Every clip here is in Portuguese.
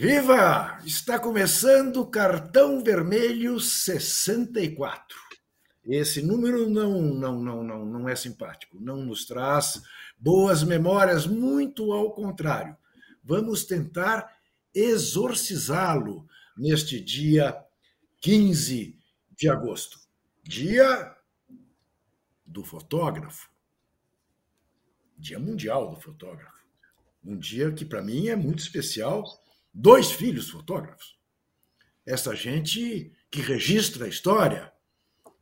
Viva! Está começando Cartão Vermelho 64. Esse número não, não, não, não, não é simpático, não nos traz boas memórias, muito ao contrário. Vamos tentar exorcizá-lo neste dia 15 de agosto, dia do fotógrafo, dia mundial do fotógrafo. Um dia que para mim é muito especial dois filhos fotógrafos. Essa gente que registra a história,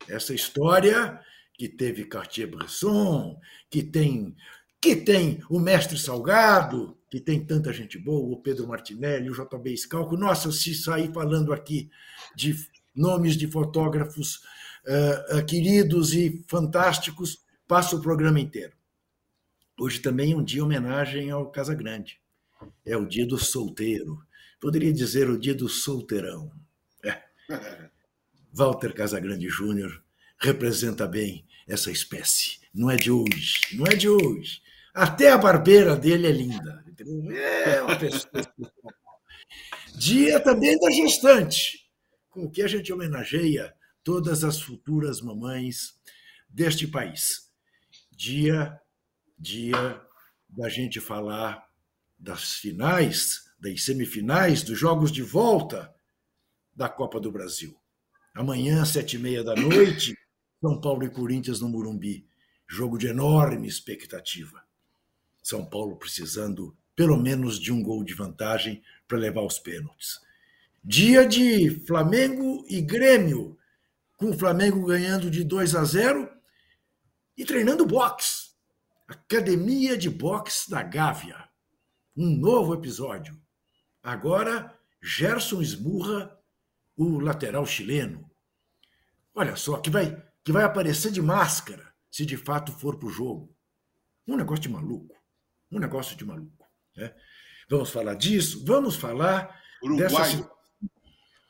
essa história que teve Cartier-Bresson, que tem que tem o mestre Salgado, que tem tanta gente boa, o Pedro Martinelli, o JB Scalco. Nossa, se sair falando aqui de nomes de fotógrafos uh, uh, queridos e fantásticos, passa o programa inteiro. Hoje também é um dia homenagem ao Casa Grande. É o dia do solteiro. Poderia dizer o dia do solteirão. É. Walter Casagrande Júnior representa bem essa espécie. Não é de hoje, não é de hoje. Até a barbeira dele é linda. É uma pessoa. Dia também da gestante, com que a gente homenageia todas as futuras mamães deste país. Dia, dia da gente falar das finais das semifinais dos jogos de volta da Copa do Brasil. Amanhã, sete e meia da noite, São Paulo e Corinthians no Murumbi. Jogo de enorme expectativa. São Paulo precisando pelo menos de um gol de vantagem para levar os pênaltis. Dia de Flamengo e Grêmio, com o Flamengo ganhando de 2 a 0 e treinando boxe. Academia de Boxe da Gávea. Um novo episódio. Agora, Gerson esmurra o lateral chileno. Olha só, que vai, que vai aparecer de máscara se de fato for para o jogo. Um negócio de maluco. Um negócio de maluco. Né? Vamos falar disso? Vamos falar Uruguaio. dessa.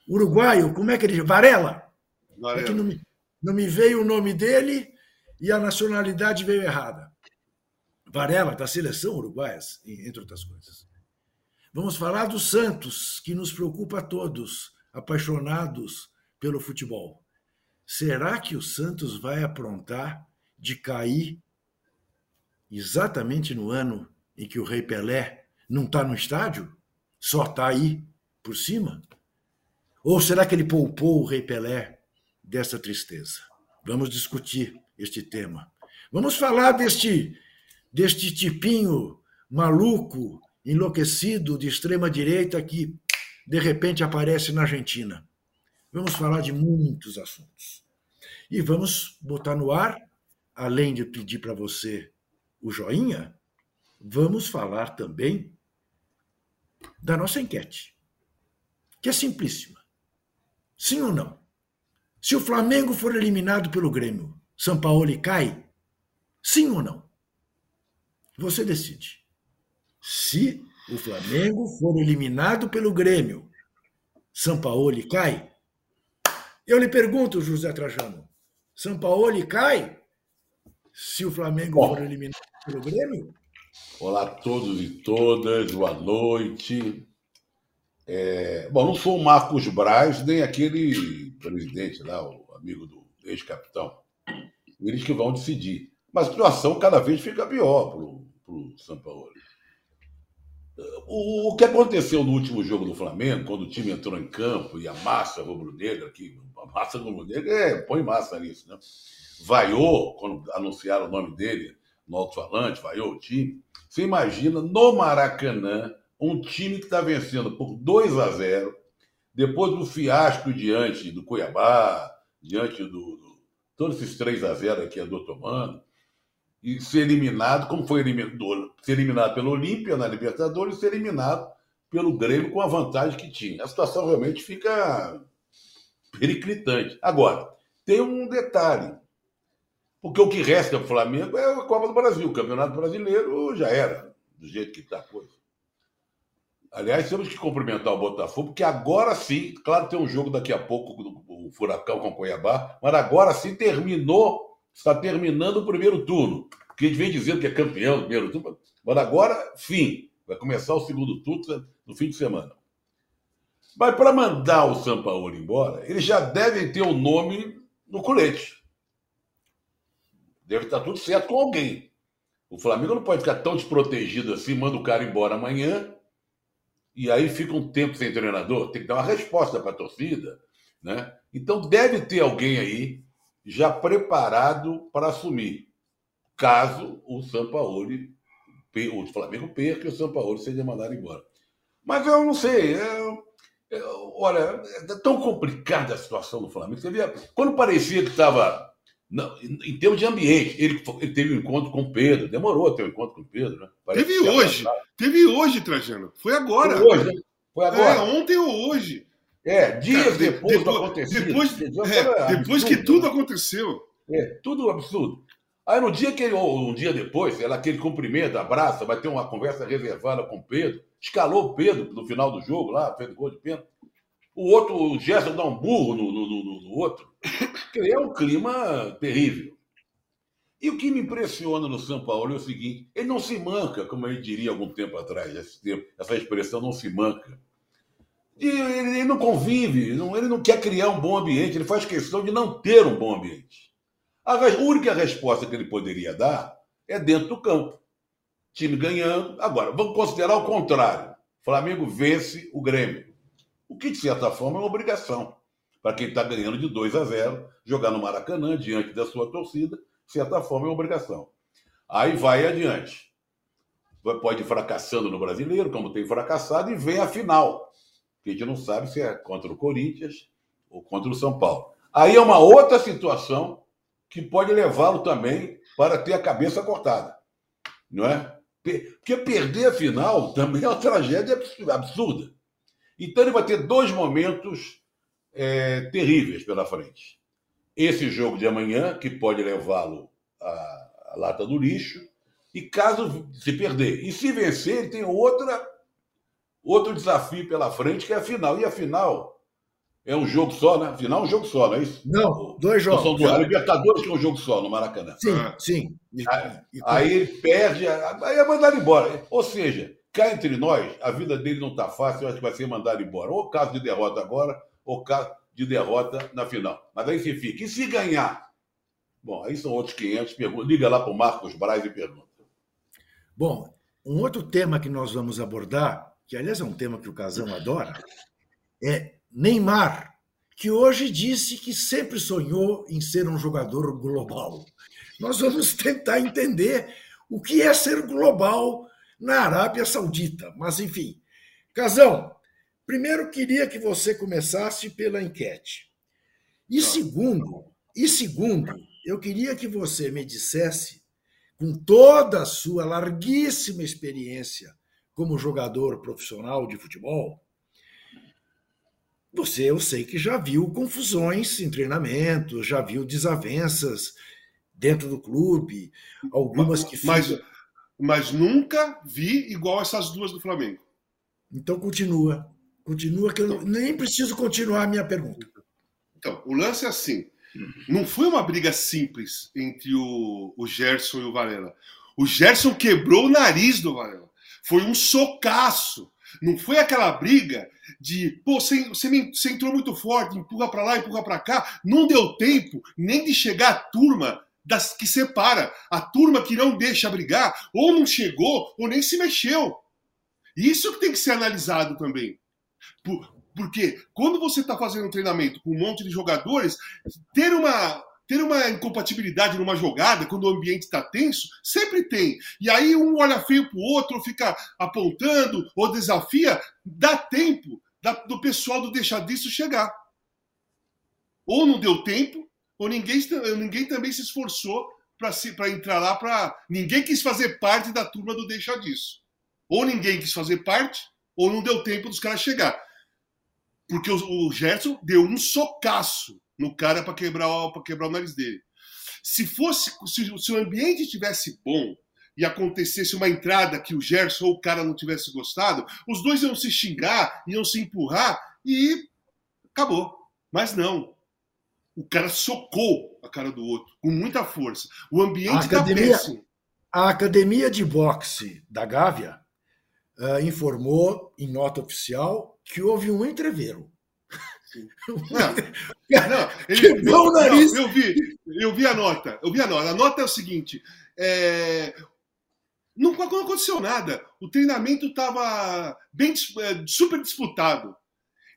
Uruguaio, como é que ele. Varela! Varela. É que não me, não me veio o nome dele e a nacionalidade veio errada. Varela, da seleção uruguaia, entre outras coisas. Vamos falar do Santos, que nos preocupa a todos, apaixonados pelo futebol. Será que o Santos vai aprontar de cair exatamente no ano em que o Rei Pelé não está no estádio? Só está aí por cima? Ou será que ele poupou o Rei Pelé dessa tristeza? Vamos discutir este tema. Vamos falar deste, deste tipinho maluco enlouquecido de extrema direita que de repente aparece na Argentina. Vamos falar de muitos assuntos. E vamos botar no ar, além de pedir para você o joinha, vamos falar também da nossa enquete, que é simplíssima. Sim ou não? Se o Flamengo for eliminado pelo Grêmio, São Paulo cai? Sim ou não? Você decide. Se o Flamengo for eliminado pelo Grêmio, São Paulo cai? Eu lhe pergunto, José Trajano, São Paulo cai se o Flamengo Bom, for eliminado pelo Grêmio? Olá a todos e todas, boa noite. É, bom, não sou o Marcos Braz, nem aquele presidente lá, o amigo do ex-capitão. Eles que vão decidir. Mas a situação cada vez fica pior para o São Paulo. O, o que aconteceu no último jogo do Flamengo, quando o time entrou em campo e a massa rubro-negra, que a massa rubro-negra é, põe massa nisso, né? Vaiou, quando anunciaram o nome dele no alto-falante, vaiou o time. Você imagina no Maracanã um time que está vencendo por 2 a 0 depois do fiasco diante do Cuiabá, diante do, do todos esses 3 a 0 aqui a do tomando, e ser eliminado, como foi eliminado, ser eliminado pelo Olímpia na Libertadores e ser eliminado pelo Grêmio com a vantagem que tinha. A situação realmente fica periclitante. Agora, tem um detalhe. Porque o que resta para o Flamengo é a Copa do Brasil. O Campeonato Brasileiro já era, do jeito que está a coisa. Aliás, temos que cumprimentar o Botafogo, porque agora sim, claro, tem um jogo daqui a pouco, o Furacão com o Cuiabá, mas agora sim terminou está terminando o primeiro turno. Porque a gente vem dizendo que é campeão do primeiro turno, mas agora, fim. Vai começar o segundo turno no fim de semana. Mas para mandar o Sampaoli embora, eles já devem ter o nome no colete. Deve estar tudo certo com alguém. O Flamengo não pode ficar tão desprotegido assim, manda o cara embora amanhã e aí fica um tempo sem treinador. Tem que dar uma resposta para a torcida. Né? Então deve ter alguém aí já preparado para assumir, caso o Sampaoli, o Flamengo perca e o Sampaoli seja mandado embora. Mas eu não sei. É, é, olha, é tão complicada a situação do Flamengo. Você via, quando parecia que estava em termos de ambiente, ele, ele, teve um encontro com o Pedro, demorou a ter um encontro com o Pedro, né? Teve hoje, teve hoje, Trajano. Foi agora. Foi hoje, né? Foi agora. É, ontem ou hoje. É, dias Cara, depois, depois do acontecido. Depois, é, depois que tudo aconteceu. É, tudo absurdo. Aí no dia que ele, ou um dia depois, ela aquele cumprimento, abraça, vai ter uma conversa reservada com o Pedro, escalou o Pedro no final do jogo lá, fez gol de pênalti. O outro, o Gerson dá um burro no, no, no, no outro. É um clima terrível. E o que me impressiona no São Paulo é o seguinte: ele não se manca, como gente diria algum tempo atrás, esse tempo, essa expressão não se manca. E ele, não convive, ele não quer criar um bom ambiente, ele faz questão de não ter um bom ambiente. A única resposta que ele poderia dar é dentro do campo. Time ganhando. Agora, vamos considerar o contrário. Flamengo vence o Grêmio. O que, de certa forma, é uma obrigação para quem está ganhando de 2 a 0, jogar no Maracanã diante da sua torcida, de certa forma, é uma obrigação. Aí vai adiante. Pode ir fracassando no brasileiro, como tem fracassado, e vem a final. Que a gente não sabe se é contra o Corinthians ou contra o São Paulo. Aí é uma outra situação que pode levá-lo também para ter a cabeça cortada. Não é? Porque perder a final também é uma tragédia absurda. Então ele vai ter dois momentos é, terríveis pela frente. Esse jogo de amanhã, que pode levá-lo à, à lata do lixo, e caso se perder. E se vencer, ele tem outra, outro desafio pela frente, que é a final. E a final é um jogo só, né? A final é um jogo só, não é isso? Não, dois jogos. São dois. A Libertadores que é um jogo só no Maracanã. Sim, ah. sim. Aí, aí ele perde, aí é mandado embora. Ou seja, cá entre nós, a vida dele não está fácil, eu acho que vai ser mandado embora. Ou caso de derrota agora, ou caso de derrota na final. Mas aí você fica. E se ganhar? Bom, aí são outros 500. Pergunta. Liga lá para o Marcos Braz e pergunta. Bom, um outro tema que nós vamos abordar, que aliás é um tema que o Casão adora, é Neymar, que hoje disse que sempre sonhou em ser um jogador global. Nós vamos tentar entender o que é ser global na Arábia Saudita. Mas, enfim. Casão, primeiro queria que você começasse pela enquete. E tá. segundo, e segundo, eu queria que você me dissesse, com toda a sua larguíssima experiência como jogador profissional de futebol, você, eu sei que já viu confusões em treinamento, já viu desavenças dentro do clube, algumas que mas, mas nunca vi igual essas duas do Flamengo. Então continua. Continua, que eu nem preciso continuar a minha pergunta. Então, o lance é assim. Não foi uma briga simples entre o, o Gerson e o Varela. O Gerson quebrou o nariz do Varela. Foi um socaço. Não foi aquela briga de, pô, você, você, entrou muito forte, empurra para lá, empurra para cá. Não deu tempo nem de chegar a turma das que separa. A turma que não deixa brigar, ou não chegou, ou nem se mexeu. Isso que tem que ser analisado também. Por, porque quando você está fazendo um treinamento com um monte de jogadores, ter uma, ter uma incompatibilidade numa jogada, quando o ambiente está tenso, sempre tem. E aí um olha feio para o outro, fica apontando ou desafia, dá tempo do pessoal do deixar disso chegar. Ou não deu tempo, ou ninguém, ninguém também se esforçou para entrar lá para. Ninguém quis fazer parte da turma do deixa disso. Ou ninguém quis fazer parte, ou não deu tempo dos caras chegar. Porque o, o Gerson deu um socaço no cara para quebrar, quebrar o nariz dele. Se fosse, se, se o ambiente estivesse bom e acontecesse uma entrada que o Gerson ou o cara não tivesse gostado, os dois iam se xingar, iam se empurrar e acabou. Mas não o cara socou a cara do outro com muita força. O ambiente está péssimo. A academia de boxe da Gávea uh, informou em nota oficial que houve um entreveiro. Não, não, ele, eu, não, eu, vi, eu vi a nota. Eu vi a nota. A nota é o seguinte: é, não, não aconteceu nada. O treinamento estava bem é, super disputado.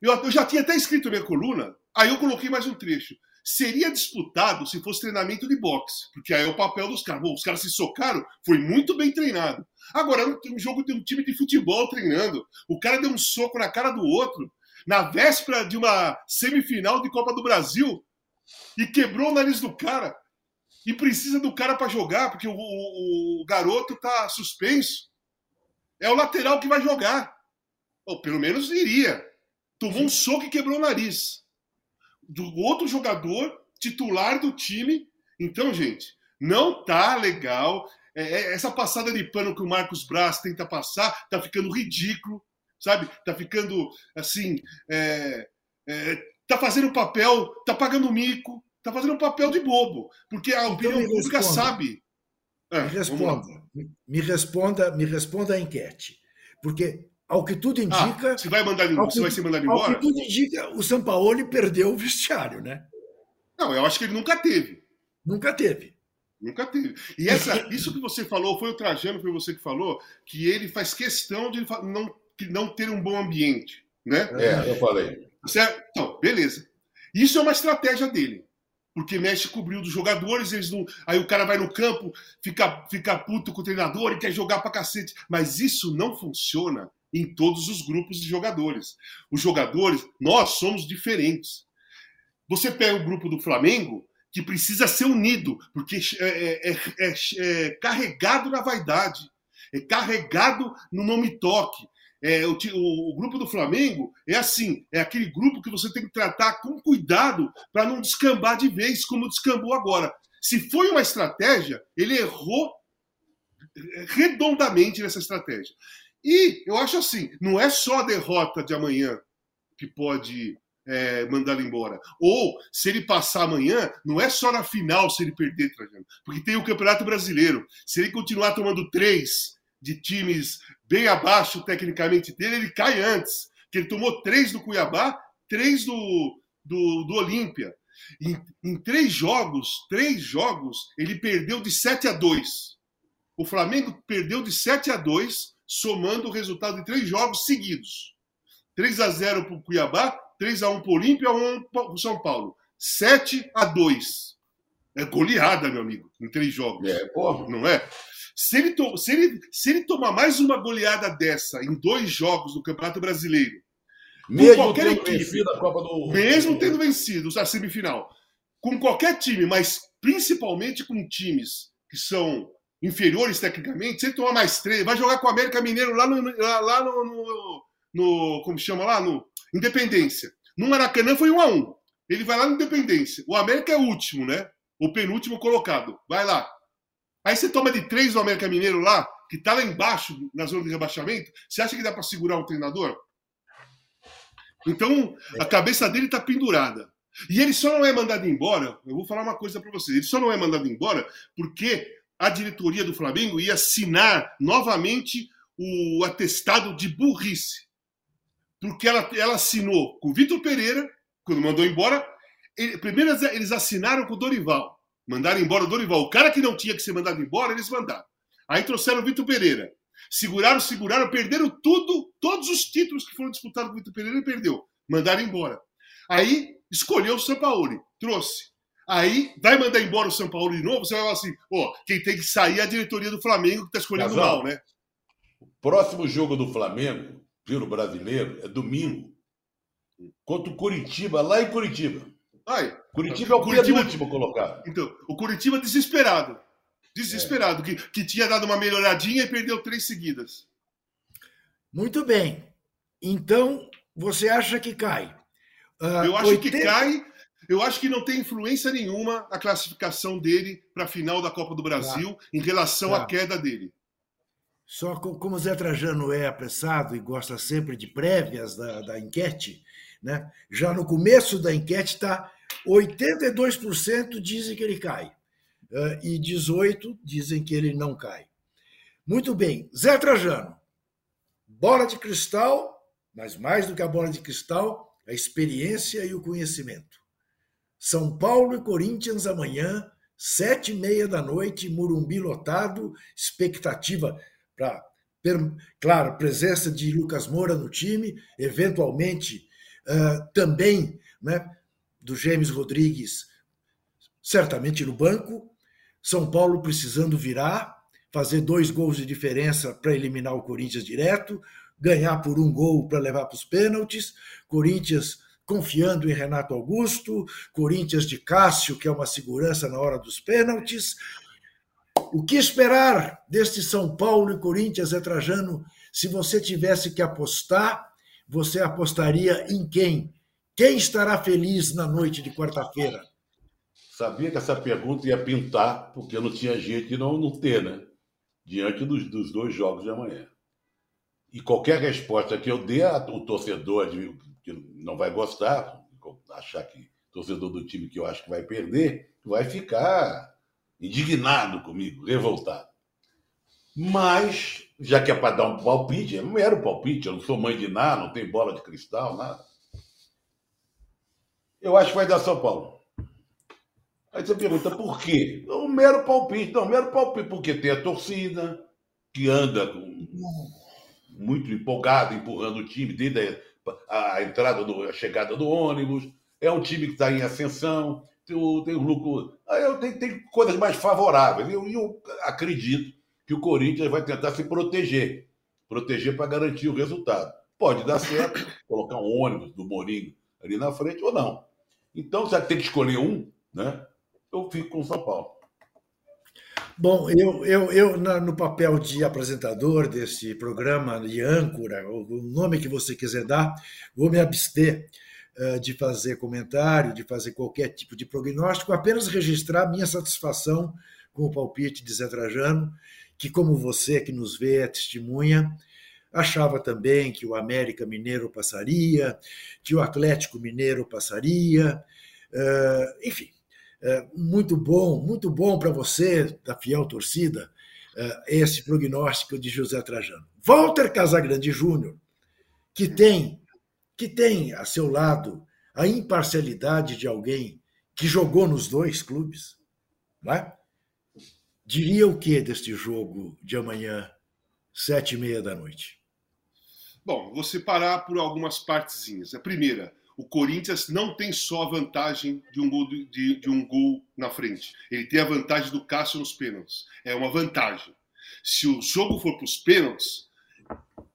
Eu, eu, já tinha até escrito minha coluna, aí eu coloquei mais um trecho. Seria disputado se fosse treinamento de boxe, porque aí é o papel dos caras. Bom, os caras se socaram, foi muito bem treinado. Agora, um jogo de um time de futebol treinando, o cara deu um soco na cara do outro, na véspera de uma semifinal de Copa do Brasil, e quebrou o nariz do cara. E precisa do cara para jogar, porque o, o, o garoto tá suspenso. É o lateral que vai jogar. Ou pelo menos iria. Tomou um soco e quebrou o nariz. Do outro jogador, titular do time. Então, gente, não tá legal. É, é, essa passada de pano que o Marcos Braz tenta passar tá ficando ridículo, sabe? Tá ficando assim. É, é, tá fazendo papel, tá pagando mico, tá fazendo papel de bobo, porque a então opinião então pública sabe. É, me responda, me responda, me responda a enquete, porque ao que tudo ah, indica, ah, você vai mandar, que, vai ser mandado embora. Ao que tudo indica, o Sampaoli perdeu o vestiário, né? Não, eu acho que ele nunca teve. Nunca teve. Nunca teve. E essa, isso que você falou, foi o Trajano, foi você que falou, que ele faz questão de não, não ter um bom ambiente. Né? É, eu falei. Certo? Então, beleza. Isso é uma estratégia dele porque mexe com o brilho dos jogadores, eles não. Aí o cara vai no campo, fica, fica puto com o treinador e quer jogar pra cacete. Mas isso não funciona em todos os grupos de jogadores. Os jogadores, nós somos diferentes. Você pega o grupo do Flamengo, que precisa ser unido, porque é, é, é, é carregado na vaidade, é carregado no nome toque, é, o, o, grupo do Flamengo é assim: é aquele grupo que você tem que tratar com cuidado para não descambar de vez, como descambou agora. Se foi uma estratégia, ele errou redondamente nessa estratégia. E eu acho assim: não é só a derrota de amanhã que pode é, mandá-lo embora. Ou, se ele passar amanhã, não é só na final se ele perder, Trajano, porque tem o Campeonato Brasileiro. Se ele continuar tomando três de times bem abaixo tecnicamente dele, ele cai antes. Que ele tomou três do Cuiabá, três do, do, do Olímpia. Em, em, três jogos, três jogos, ele perdeu de 7 a 2. O Flamengo perdeu de 7 a 2, somando o resultado de três jogos seguidos. 3 a 0 para o Cuiabá, 3 a 1 para o Olímpia, 1 para o São Paulo. 7 a 2. É goleada, meu amigo, em três jogos. É, porra. Não é? Se ele, to, se, ele, se ele tomar mais uma goleada dessa em dois jogos do Campeonato Brasileiro, mesmo qualquer tendo equipe, vencido a Copa do Mesmo tendo vencido a semifinal, com qualquer time, mas principalmente com times que são inferiores tecnicamente, se ele tomar mais três, vai jogar com o América Mineiro lá no, lá no, no, no como chama lá, no Independência. No Maracanã foi um a um. Ele vai lá no Independência. O América é o último, né? O penúltimo colocado. Vai lá. Aí você toma de três do América Mineiro lá, que está lá embaixo, na zona de rebaixamento, você acha que dá para segurar o treinador? Então, a cabeça dele está pendurada. E ele só não é mandado embora, eu vou falar uma coisa para vocês, ele só não é mandado embora porque a diretoria do Flamengo ia assinar novamente o atestado de burrice. Porque ela, ela assinou com o Vitor Pereira, quando mandou embora, ele, primeiro eles assinaram com o Dorival. Mandaram embora o Dorival. O cara que não tinha que ser mandado embora, eles mandaram. Aí trouxeram o Vitor Pereira. Seguraram, seguraram, perderam tudo, todos os títulos que foram disputados com o Vitor Pereira, ele perdeu. Mandaram embora. Aí escolheu o Sampaoli, trouxe. Aí vai mandar embora o São Paulo de novo, você vai falar assim: ó, quem tem que sair é a diretoria do Flamengo que está escolhendo Casal, mal, né? O próximo jogo do Flamengo, pelo brasileiro, é domingo, contra o Curitiba, lá em Curitiba. Ai, Curitiba é o Curitiba, último colocado. Então, o Curitiba desesperado. Desesperado, é. que, que tinha dado uma melhoradinha e perdeu três seguidas. Muito bem. Então, você acha que cai? Uh, eu acho 80... que cai. Eu acho que não tem influência nenhuma a classificação dele para a final da Copa do Brasil tá. em relação tá. à queda dele. Só como o Zé Trajano é apressado e gosta sempre de prévias da, da enquete, né? já no começo da enquete está 82% dizem que ele cai uh, e 18% dizem que ele não cai. Muito bem. Zé Trajano, bola de cristal mas mais do que a bola de cristal, a experiência e o conhecimento. São Paulo e Corinthians amanhã, sete e meia da noite, Murumbi lotado, expectativa para, claro, presença de Lucas Moura no time, eventualmente uh, também né, do James Rodrigues, certamente no banco. São Paulo precisando virar, fazer dois gols de diferença para eliminar o Corinthians direto, ganhar por um gol para levar para os pênaltis. Corinthians confiando em Renato Augusto, Corinthians de Cássio, que é uma segurança na hora dos pênaltis. O que esperar deste São Paulo e Corinthians, é Trajano? Se você tivesse que apostar, você apostaria em quem? Quem estará feliz na noite de quarta-feira? Sabia que essa pergunta ia pintar, porque não tinha jeito de não, não ter, né? Diante dos, dos dois jogos de amanhã. E qualquer resposta que eu dê, o torcedor que não vai gostar, achar que torcedor do time que eu acho que vai perder, vai ficar indignado comigo, revoltado. Mas, já que é para dar um palpite, é mero palpite, eu não sou mãe de nada, não tem bola de cristal, nada. Eu acho que vai dar São Paulo. Aí você pergunta por quê? É um mero palpite, não, mero palpite, porque tem a torcida que anda com, muito empolgada, empurrando o time desde a, a entrada, do, a chegada do ônibus. É um time que está em ascensão, tem o, tem o lucro. Aí tem, tem coisas mais favoráveis. E eu, eu acredito que o Corinthians vai tentar se proteger proteger para garantir o resultado. Pode dar certo, colocar um ônibus do Morinho ali na frente ou não. Então, já tem que escolher um, né? Eu fico com o São Paulo. Bom, eu, eu, eu no papel de apresentador desse programa, de âncora, o nome que você quiser dar, vou me abster uh, de fazer comentário, de fazer qualquer tipo de prognóstico, apenas registrar minha satisfação com o palpite de Zé Trajano, que, como você que nos vê, é testemunha, achava também que o América Mineiro passaria, que o Atlético Mineiro passaria, uh, enfim, uh, muito bom, muito bom para você, da fiel torcida, uh, esse prognóstico de José Trajano. Walter Casagrande Júnior, que tem, que tem a seu lado a imparcialidade de alguém que jogou nos dois clubes, não é? diria o que deste jogo de amanhã, sete e meia da noite? Bom, vou separar por algumas partezinhas. A primeira, o Corinthians não tem só a vantagem de um, gol, de, de um gol na frente. Ele tem a vantagem do Cássio nos pênaltis. É uma vantagem. Se o jogo for para os pênaltis,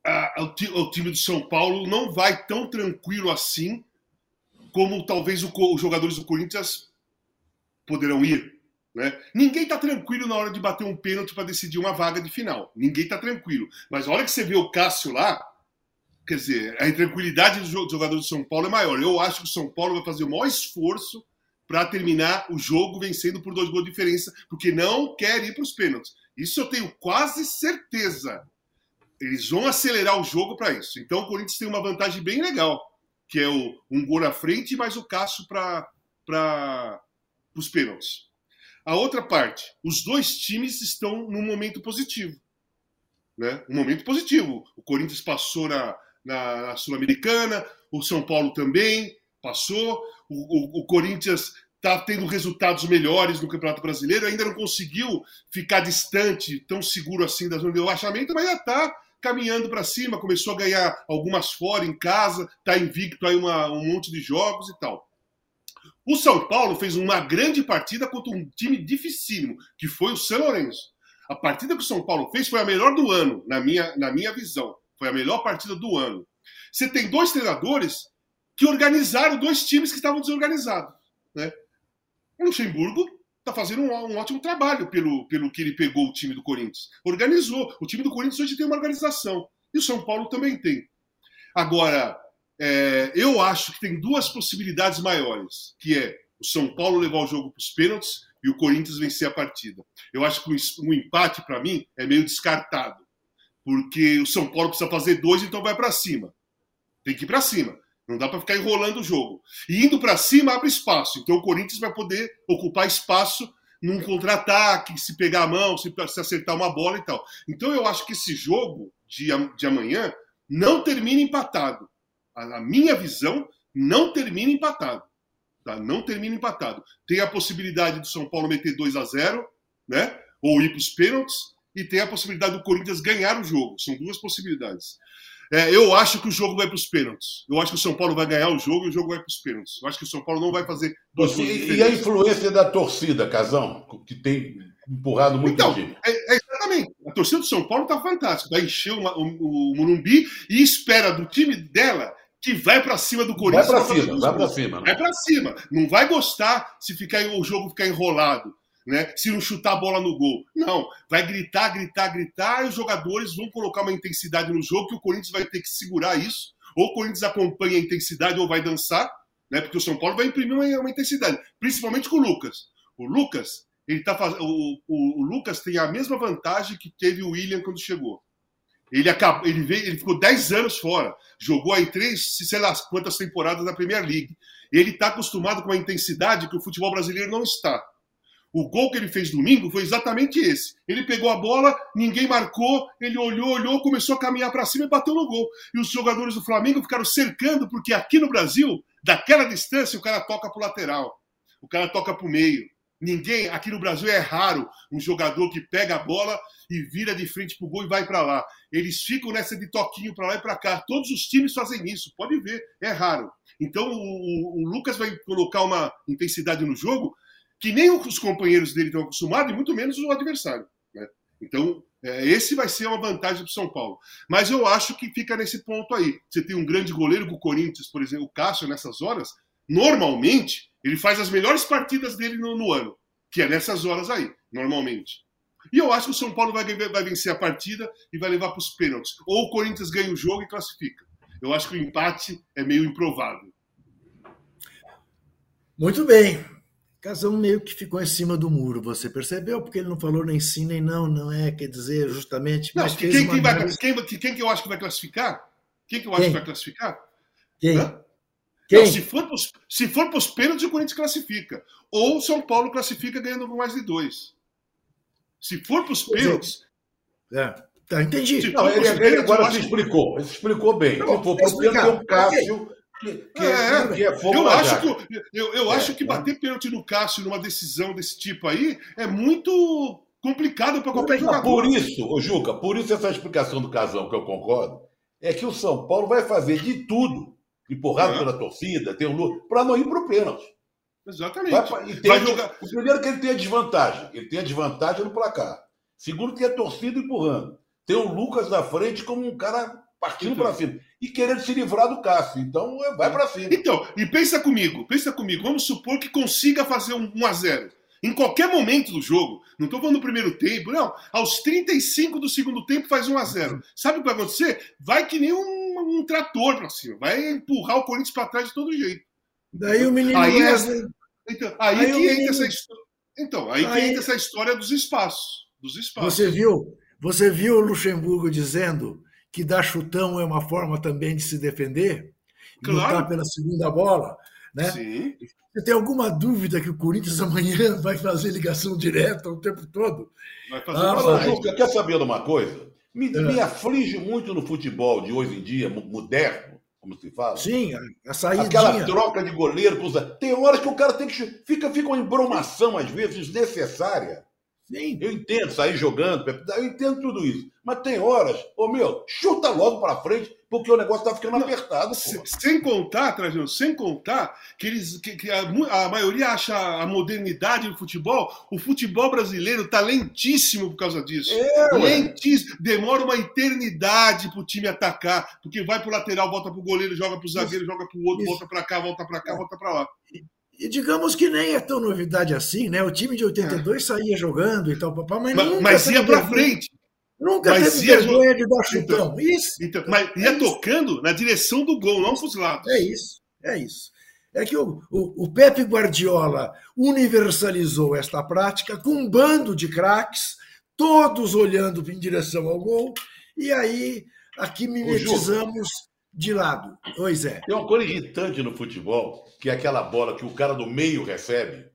a, o, o, time do São Paulo não vai tão tranquilo assim como talvez o, os jogadores do Corinthians poderão ir. Né? Ninguém está tranquilo na hora de bater um pênalti para decidir uma vaga de final. Ninguém está tranquilo. Mas a hora que você vê o Cássio lá, quer dizer, a intranquilidade dos jogadores do São Paulo é maior. Eu acho que o São Paulo vai fazer o maior esforço para terminar o jogo vencendo por dois gols de diferença, porque não quer ir para os pênaltis. Isso eu tenho quase certeza. Eles vão acelerar o jogo para isso. Então o Corinthians tem uma vantagem bem legal, que é o, um gol na frente mais o Cássio para os pênaltis. A outra parte, os dois times estão num momento positivo. Né? Um momento positivo. O Corinthians passou na, na, na Sul-Americana, o São Paulo também passou, o, o, o Corinthians está tendo resultados melhores no Campeonato Brasileiro, ainda não conseguiu ficar distante, tão seguro assim da zona de rebaixamento, mas já está caminhando para cima, começou a ganhar algumas fora em casa, está invicto aí uma, um monte de jogos e tal. O São Paulo fez uma grande partida contra um time dificílimo, que foi o São Lourenço. A partida que o São Paulo fez foi a melhor do ano, na minha, na minha visão. Foi a melhor partida do ano. Você tem dois treinadores que organizaram dois times que estavam desorganizados. Né? O Luxemburgo está fazendo um, um, ótimo trabalho pelo, pelo que ele pegou o time do Corinthians. Organizou. O time do Corinthians hoje tem uma organização. E o São Paulo também tem. Agora, é, eu acho que tem duas possibilidades maiores, que é o São Paulo levar o jogo para os pênaltis e o Corinthians vencer a partida. Eu acho que um empate, para mim, é meio descartado porque o São Paulo precisa fazer dois, então vai para cima. Tem que ir para cima. Não dá para ficar enrolando o jogo. E indo para cima abre espaço. Então o Corinthians vai poder ocupar espaço num contra-ataque, se pegar a mão, se, se, acertar uma bola e tal. Então eu acho que esse jogo de, de amanhã não termina empatado. a, a minha visão, não termina empatado. Tá? Não termina empatado. Tem a possibilidade do São Paulo meter 2 a 0 né? ou ir para os pênaltis, e tem a possibilidade do Corinthians ganhar o jogo. São duas possibilidades. É, eu acho que o jogo vai para os pênaltis. Eu acho que o São Paulo vai ganhar o jogo e o jogo vai para os pênaltis. Eu acho que o São Paulo não vai fazer dois E, e a influência da torcida, Casão, que tem empurrado muito então, é, é, exatamente. A torcida do São Paulo está fantástica. Vai encher uma, o, o Morumbi e espera do time dela que vai para cima do Corinthians. Vai para cima, vai para cima. Vai para cima. Não vai gostar se ficar o jogo ficar enrolado né? Se não chutar a bola no gol. Não, vai gritar, gritar, gritar, e os jogadores vão colocar uma intensidade no jogo que o Corinthians vai ter que segurar isso. Ou o Corinthians acompanha a intensidade ou vai dançar, né? Porque o São Paulo vai imprimir uma, uma intensidade, principalmente com o Lucas. O Lucas, ele tá faz... o, o, o, Lucas tem a mesma vantagem que teve o William quando chegou. Ele, acabou, ele, veio, ele ficou 10 anos fora, jogou aí três, sei lá quantas temporadas na Premier League. Ele está acostumado com a intensidade que o futebol brasileiro não está. O gol que ele fez domingo foi exatamente esse. Ele pegou a bola, ninguém marcou, ele olhou, olhou, começou a caminhar para cima e bateu no gol. E os jogadores do Flamengo ficaram cercando, porque aqui no Brasil, daquela distância, o cara toca para o lateral, o cara toca para o meio. Ninguém, aqui no Brasil é raro um jogador que pega a bola e vira de frente para o gol e vai para lá. Eles ficam nessa de toquinho para lá e para cá. Todos os times fazem isso, pode ver, é raro. Então o, o Lucas vai colocar uma intensidade no jogo que nem os companheiros dele estão acostumados, e muito menos o adversário. Né? Então, é, esse vai ser uma vantagem para o São Paulo. Mas eu acho que fica nesse ponto aí. Você tem um grande goleiro com o Corinthians, por exemplo, o Cássio, nessas horas, normalmente, ele faz as melhores partidas dele no, no ano, que é nessas horas aí, normalmente. E eu acho que o São Paulo vai, vai vencer a partida e vai levar para os pênaltis. Ou o Corinthians ganha o jogo e classifica. Eu acho que o empate é meio improvável. Muito bem. Casão meio que ficou em cima do muro, você percebeu? Porque ele não falou nem sim nem não, não é? Quer dizer, justamente. Não, quem, quem, vai, quem, quem, que eu acho que vai classificar? Quem que eu acho quem? que vai classificar? Quem? Quem? Não, se for se for para os pênaltis, o Corinthians classifica. Ou São Paulo classifica ganhando por mais de dois. Se for para os pênaltis. É. Tá, entendi. Não, ele, ele agora se explicou. Ele se explicou bem. Não, se for para o pênalti, o Cássio que, que, é, que é fogo eu acho que eu, eu é, acho que bater pênalti no Cássio numa decisão desse tipo aí é muito complicado para qualquer jogador. Por isso, ô Juca, por isso essa explicação do Casão que eu concordo é que o São Paulo vai fazer de tudo, empurrado é. pela torcida, tem um para não ir para o pênalti. Exatamente. Vai, e tem, vai jogar... O primeiro que ele tem a desvantagem, ele tem a desvantagem no placar. Segundo tem a torcida empurrando. Tem o Lucas na frente como um cara partindo para cima e querendo se livrar do Cássio. Então, é, vai para cima. Então, e pensa comigo, pensa comigo. Vamos supor que consiga fazer um 1 a 0 em qualquer momento do jogo. Não estou falando no primeiro tempo, não. Aos 35 do segundo tempo faz 1 a 0 Sabe o que vai acontecer? Vai que nem um, um trator para cima. Vai empurrar o Corinthians para trás de todo jeito. Daí o menino aí, Wesley... então, aí, aí que entra menino... essa história. Então, aí, aí que entra essa história dos espaços. Dos espaços. Você viu? Você viu o Luxemburgo dizendo que dar chutão é uma forma também de se defender, claro. lutar pela segunda bola. Né? Sim. Você tem alguma dúvida que o Corinthians amanhã vai fazer ligação direta o tempo todo? Vai fazer ah, vai. Juca, quer saber de uma coisa? Me, é. me, aflige muito no futebol de hoje em dia, moderno, como se fala. Sim, a saída. Aquela troca de goleiro. Tem horas que o cara tem que. Fica, fica uma embromação, às vezes, desnecessária. Sim. Eu entendo sair jogando, eu entendo tudo isso. Mas tem horas, ô meu, chuta logo para frente, porque o negócio tá ficando apertado. Sem contar, Trajano, sem contar que, eles, que, que a, a, maioria acha a modernidade do futebol, o futebol brasileiro tá lentíssimo por causa disso. É, lentíssimo. Demora uma eternidade pro time atacar, porque vai pro lateral, volta pro goleiro, joga pro zagueiro, isso. joga pro outro, isso. volta para cá, volta para cá, é. volta para lá. E digamos que nem é tão novidade assim, né? O time de 82 é. saía jogando e tal, papai, mas, mas, mas ia para frente. Nunca mas teve ia vergonha de dar chutão. Então, isso. Então, mas ia é tocando na direção do gol, não para os lados. É isso, é isso. É que o, o, o Pepe Guardiola universalizou esta prática com um bando de craques, todos olhando em direção ao gol, e aí aqui mimetizamos de lado. Pois é. Tem uma coisa irritante no futebol, que é aquela bola que o cara do meio recebe,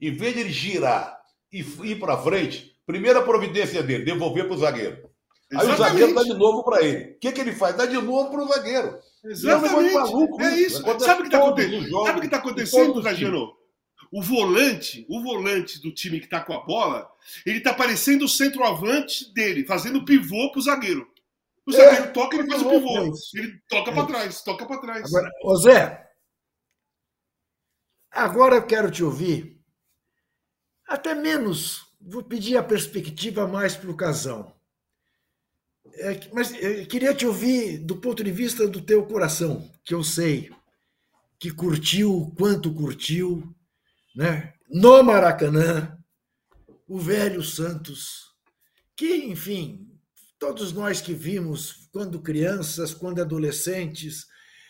em vez de ele girar e ir para frente, primeira providência dele, devolver para o zagueiro. Aí Exatamente. o zagueiro dá de novo para ele. O que, que ele faz? Dá de novo para o zagueiro. Exatamente. Maluco, é isso. Sabe o que está acontecendo? Sabe o que está acontecendo, Trajano? O volante, o volante do time que está com a bola, ele está parecendo o centroavante dele, fazendo pivô pro zagueiro. O é, zagueiro é, toca, ele faz o pivô. É ele toca é para trás, toca para trás. Agora, ô Zé, agora eu quero te ouvir, até menos, vou pedir a perspectiva mais para o casão. É, mas eu queria te ouvir do ponto de vista do teu coração, que eu sei que curtiu quanto curtiu, né? no Maracanã, o velho Santos, que, enfim, todos nós que vimos quando crianças, quando adolescentes,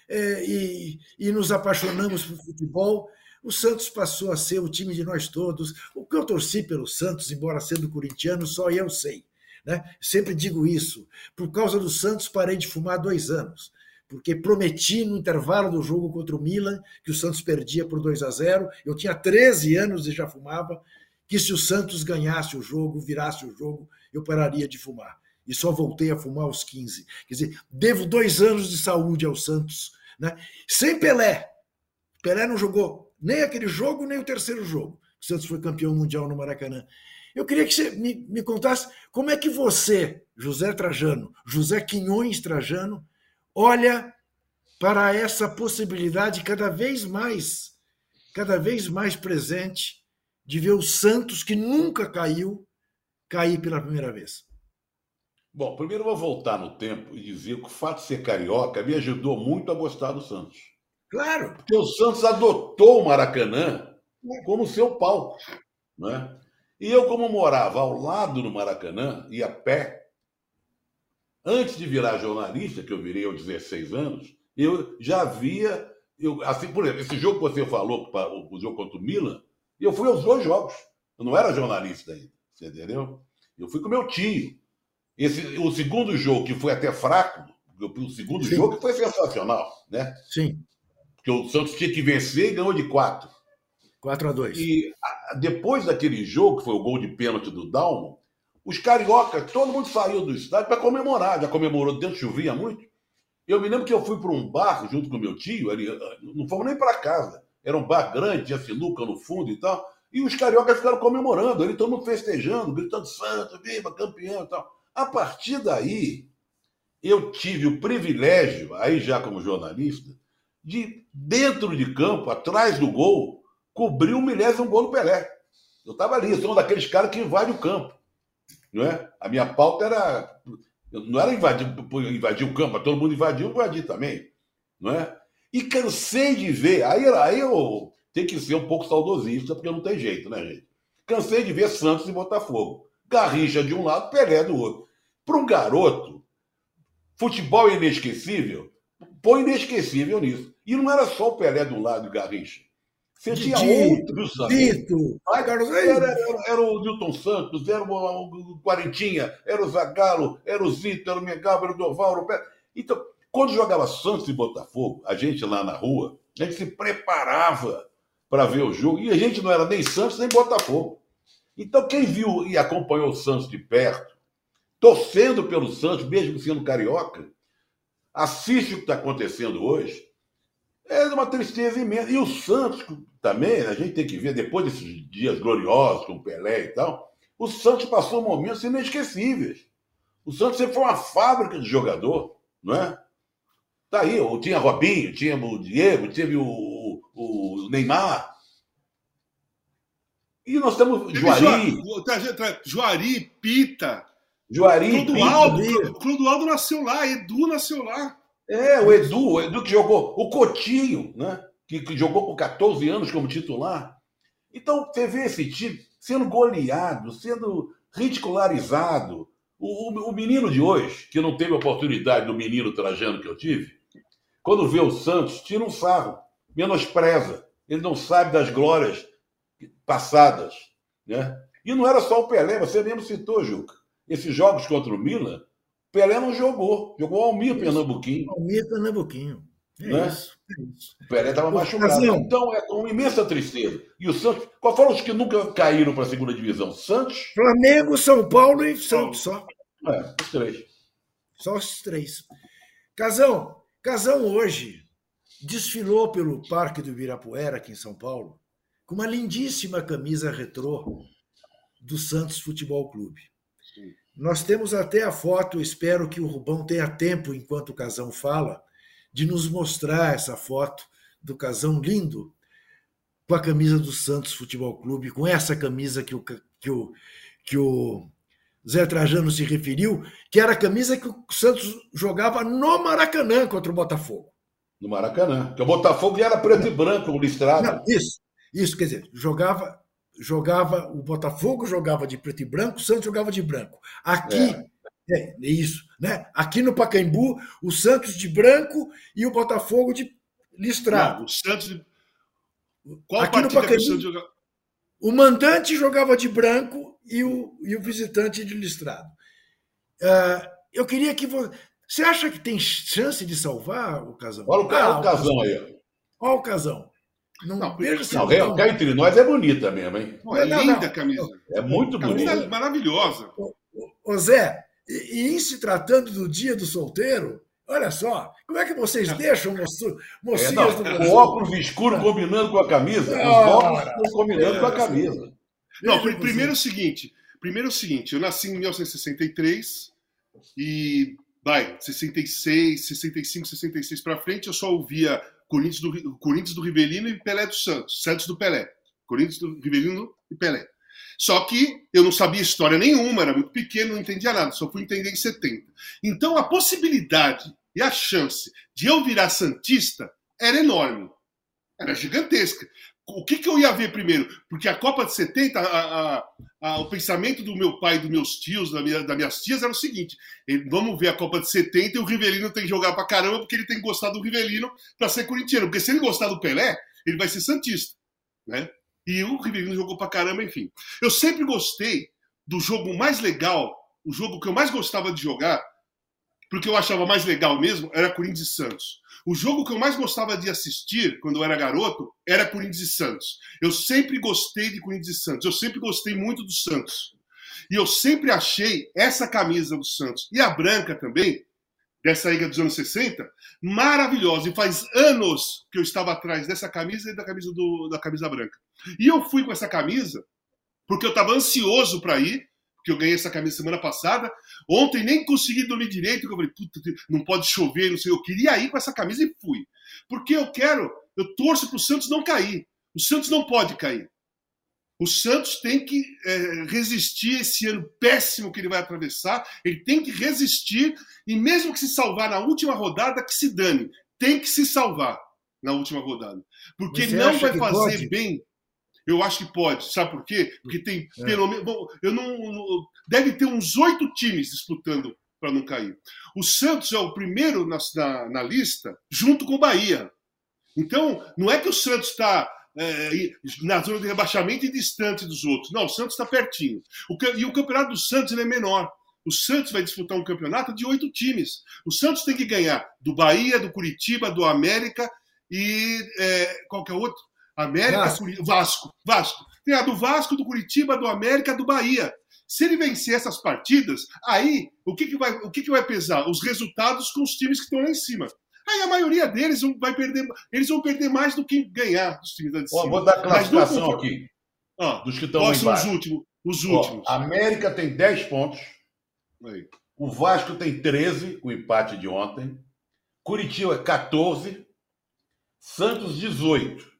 é, e, e nos apaixonamos por futebol, o Santos passou a ser o time de nós todos. O que eu torci pelo Santos, embora sendo corintiano, só eu sei. Né? Sempre digo isso. Por causa do Santos, parei de fumar dois anos. Porque prometi no intervalo do jogo contra o Milan, que o Santos perdia por 2 a 0. Eu tinha 13 anos e já fumava, que se o Santos ganhasse o jogo, virasse o jogo, eu pararia de fumar. E só voltei a fumar aos 15. Quer dizer, devo dois anos de saúde ao Santos. Né? Sem Pelé. Pelé não jogou nem aquele jogo, nem o terceiro jogo. O Santos foi campeão mundial no Maracanã. Eu queria que você me, me contasse como é que você, José Trajano, José Quinhões Trajano, olha para essa possibilidade cada vez mais, cada vez mais presente de ver o Santos que nunca caiu cair pela primeira vez. Bom, primeiro eu vou voltar no tempo e dizer que o fato de ser carioca me ajudou muito a gostar do Santos. Claro. Porque o Santos adotou o Maracanã como seu palco. Né? E eu, como morava ao lado do Maracanã, e a pé, antes de virar jornalista, que eu virei aos 16 anos, eu já via. Eu, assim, por exemplo, esse jogo que você falou, o, o jogo contra o Milan, eu fui aos dois jogos. Eu não era jornalista ainda, você entendeu? Eu fui com meu tio. Esse, o segundo jogo, que foi até fraco, o segundo Sim. jogo que foi sensacional, né? Sim. Porque o Santos tinha que vencer e ganhou de quatro. 4 a 2 E depois daquele jogo, que foi o gol de pênalti do Dalmo, os cariocas, todo mundo saiu do estádio para comemorar. Já comemorou dentro, chovia muito. Eu me lembro que eu fui para um bar junto com meu tio, ali, não fomos nem para casa. Era um bar grande, tinha sinuca no fundo e tal. E os cariocas ficaram comemorando, ele todo mundo festejando, gritando Santos, viva, campeão e tal. A partir daí, eu tive o privilégio, aí já como jornalista, de dentro de campo, atrás do gol, cobriu o milésimo gol do Pelé. Eu estava ali, eu sou um daqueles caras que invade o campo. Não é? A minha pauta era. Não era invadir, invadir o campo, todo mundo invadiu, invadir também. Não é? E cansei de ver. Aí, aí eu tenho que ser um pouco saudosista, porque não tem jeito, né, gente? Cansei de ver Santos e Botafogo. Garrincha de um lado, Pelé do outro. Para um garoto, futebol é inesquecível, põe inesquecível nisso. E não era só o Pelé de um lado e o Garrincha. Você tinha outros Dito. Era, era, era, o Newton Santos, era o, Quarentinha, era o Zagallo, era o Zito, era o Mengal, era o Doval. Então, quando jogava Santos e Botafogo, a gente lá na rua, a gente se preparava para ver o jogo. E a gente não era nem Santos nem Botafogo. Então, quem viu e acompanhou o Santos de perto, torcendo pelo Santos, mesmo sendo carioca, assiste o que está acontecendo hoje é uma tristeza imensa. E o Santos também, a gente tem que ver, depois desses dias gloriosos com o Pelé e tal, o Santos passou momentos inesquecíveis. O Santos sempre foi uma fábrica de jogador, não é? Tá aí, tinha Robinho, tinha o Diego, teve o, o Neymar. E nós temos Juari. Juari, Pita. Juari, Clodoaldo, Pita. Clodoaldo nasceu lá, Edu nasceu lá. É, o Edu, o Edu que jogou, o Cotinho, né? Que, que jogou com 14 anos como titular. Então, você vê esse time sendo goleado, sendo ridicularizado. O, o, o, menino de hoje, que não teve a oportunidade do menino trajando que eu tive, quando vê o Santos, tira um sarro, menospreza. Ele não sabe das glórias passadas. Né? E não era só o Pelé, você mesmo citou, Juca. Esses jogos contra o Milan, Pelé não jogou, jogou o Almir Pernambuquinho. Almir Pernambuquinho. É, né? isso, é isso. O Pelé estava machucado. Então é uma imensa tristeza. E o Santos, qual foram os que nunca caíram para a segunda divisão? Santos? Flamengo, São Paulo e Santos só. É, os três. Só os três. Casão, Casão hoje desfilou pelo Parque do Ibirapuera, aqui em São Paulo, com uma lindíssima camisa retrô do Santos Futebol Clube. Sim. Nós temos até a foto, espero que o Rubão tenha tempo, enquanto o Casão fala, de nos mostrar essa foto do Casão lindo com a camisa do Santos Futebol Clube, com essa camisa que o, que o, que o Zé Trajano se referiu, que era a camisa que o Santos jogava no Maracanã contra o Botafogo. No Maracanã. Porque o Botafogo era preto e branco, listrado. Não, isso, isso, quer dizer, jogava, jogava, o Botafogo jogava de preto e branco, o Santos jogava de branco. Aqui, é. é, é isso, né? Aqui no Pacaembu, o Santos de branco e o Botafogo de listrado. Não, o Santos de... Qual Aqui no Pacaembu, joga... o mandante jogava de branco e o, e o visitante de listrado. Uh, eu queria que você. Você acha que tem chance de salvar o casão? Olha o, ah, o casão aí. Olha o casão. Não, não veja se não, não, cá entre nós é bonita mesmo, hein? Não, é não, linda a camisa. É muito bonita. É maravilhosa. Ô, Zé, e, e em se tratando do dia do solteiro, olha só, como é que vocês é. deixam mocinhas é, não, do Brasil? O óculos escuro combinando com a camisa. Os óculos combinando com a camisa. Não, primeiro é o seguinte. Primeiro é o seguinte, eu nasci em 1963 e vai, 66, 65, 66 para frente, eu só ouvia Corinthians do, Corinthians do Rivelino e Pelé do Santos, Santos do Pelé. Corinthians do Rivelino e Pelé. Só que eu não sabia história nenhuma, era muito pequeno, não entendia nada, só fui entender em 70. Então a possibilidade e a chance de eu virar Santista era enorme. Era gigantesca o que, que eu ia ver primeiro? Porque a Copa de 70, a, a, a, o pensamento do meu pai, dos meus tios, da minha, das minhas tias, era o seguinte: vamos ver a Copa de 70 e o Rivelino tem que jogar pra caramba, porque ele tem que gostar do Rivelino para ser corintiano. Porque se ele gostar do Pelé, ele vai ser Santista. Né? E o Rivelino jogou pra caramba, enfim. Eu sempre gostei do jogo mais legal, o jogo que eu mais gostava de jogar, porque eu achava mais legal mesmo, era Corinthians e Santos. O jogo que eu mais gostava de assistir quando eu era garoto era Corinthians e Santos. Eu sempre gostei de Corinthians e Santos. Eu sempre gostei muito do Santos. E eu sempre achei essa camisa do Santos e a branca também, dessa Iga dos anos 60, maravilhosa. E faz anos que eu estava atrás dessa camisa e da camisa, do, da camisa branca. E eu fui com essa camisa porque eu estava ansioso para ir que eu ganhei essa camisa semana passada. Ontem nem consegui dormir direito, eu falei, puta, não pode chover, não sei. Eu queria ir com essa camisa e fui. Porque eu quero, eu torço para o Santos não cair. O Santos não pode cair. O Santos tem que é, resistir esse ano péssimo que ele vai atravessar. Ele tem que resistir e mesmo que se salvar na última rodada, que se dane. Tem que se salvar na última rodada, porque não vai fazer pode? bem eu acho que pode. Sabe por quê? Porque tem é. pelo menos. Eu não, não, deve ter uns oito times disputando para não cair. O Santos é o primeiro na, na, na, lista, junto com o Bahia. Então, não é que o Santos está é, na zona de rebaixamento e distante dos outros. Não, o Santos está pertinho. O, e o campeonato do Santos é menor. O Santos vai disputar um campeonato de oito times. O Santos tem que ganhar do Bahia, do Curitiba, do América e é, qualquer outro. América, Vasco. Vasco. Vasco. Tem a do Vasco, do Curitiba, do América, do Bahia. Se ele vencer essas partidas, aí o que, que, vai, o que, que vai pesar? Os resultados com os times que estão lá em cima. Aí a maioria deles vai perder, eles vão perder mais do que ganhar dos times lá de cima. Ó, vou dar a classificação Mas, aqui. Ó, dos que estão lá. Os últimos. Os últimos. Ó, América tem 10 pontos. Aí. O Vasco tem 13, o empate de ontem. Curitiba 14. Santos 18.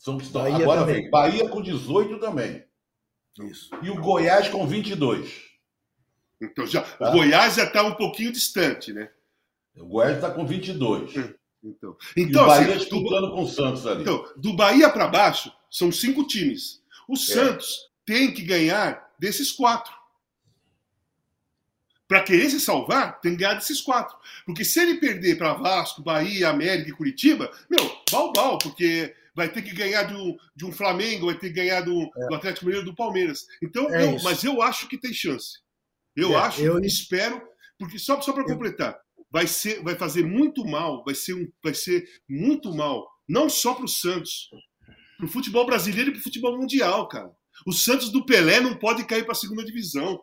São que estão. Bahia Agora também. vem Bahia com 18 também. Isso. E o Goiás com 22. Então já, tá? o Goiás já está um pouquinho distante, né? O Goiás está com 22. Hum, então, então e o Bahia assim, disputando do, com o Santos ali. Então, do Bahia para baixo, são cinco times. O é. Santos tem que ganhar desses quatro. Para querer se salvar, tem que ganhar desses quatro. Porque se ele perder para Vasco, Bahia, América e Curitiba, meu, bal-bal, porque vai ter que ganhar de um, de um Flamengo, vai ter que ganhar do, é. do Atlético Mineiro, do Palmeiras. Então, é eu, mas eu acho que tem chance. Eu é, acho, eu espero, porque só, só para completar, vai ser, vai fazer muito mal, vai ser, um, vai ser muito mal, não só para o Santos, para o futebol brasileiro e para o futebol mundial, cara. O Santos do Pelé não pode cair para a segunda divisão.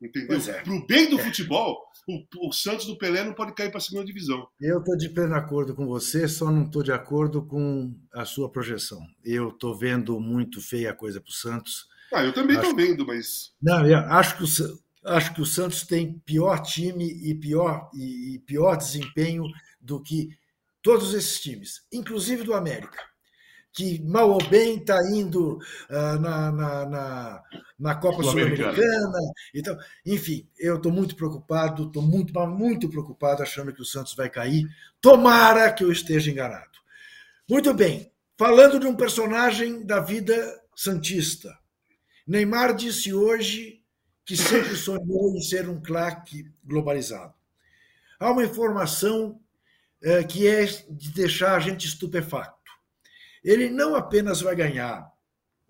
Entendeu? É. Pro bem do futebol, o, o Santos do Pelé não pode cair para a segunda divisão. Eu estou de pleno acordo com você, só não estou de acordo com a sua projeção. Eu estou vendo muito feia a coisa para o Santos. Ah, eu também estou vendo, mas. Não, eu acho que o, acho que o Santos tem pior time e pior, e, e pior desempenho do que todos esses times, inclusive do América, que mal ou bem está indo ah, na, na, na, na Copa Sul-Americana. Então, enfim, eu estou muito preocupado, estou muito, muito preocupado, achando que o Santos vai cair. Tomara que eu esteja enganado. Muito bem, falando de um personagem da vida santista. Neymar disse hoje que sempre sonhou em ser um craque globalizado. Há uma informação eh, que é de deixar a gente estupefacto. Ele não apenas vai ganhar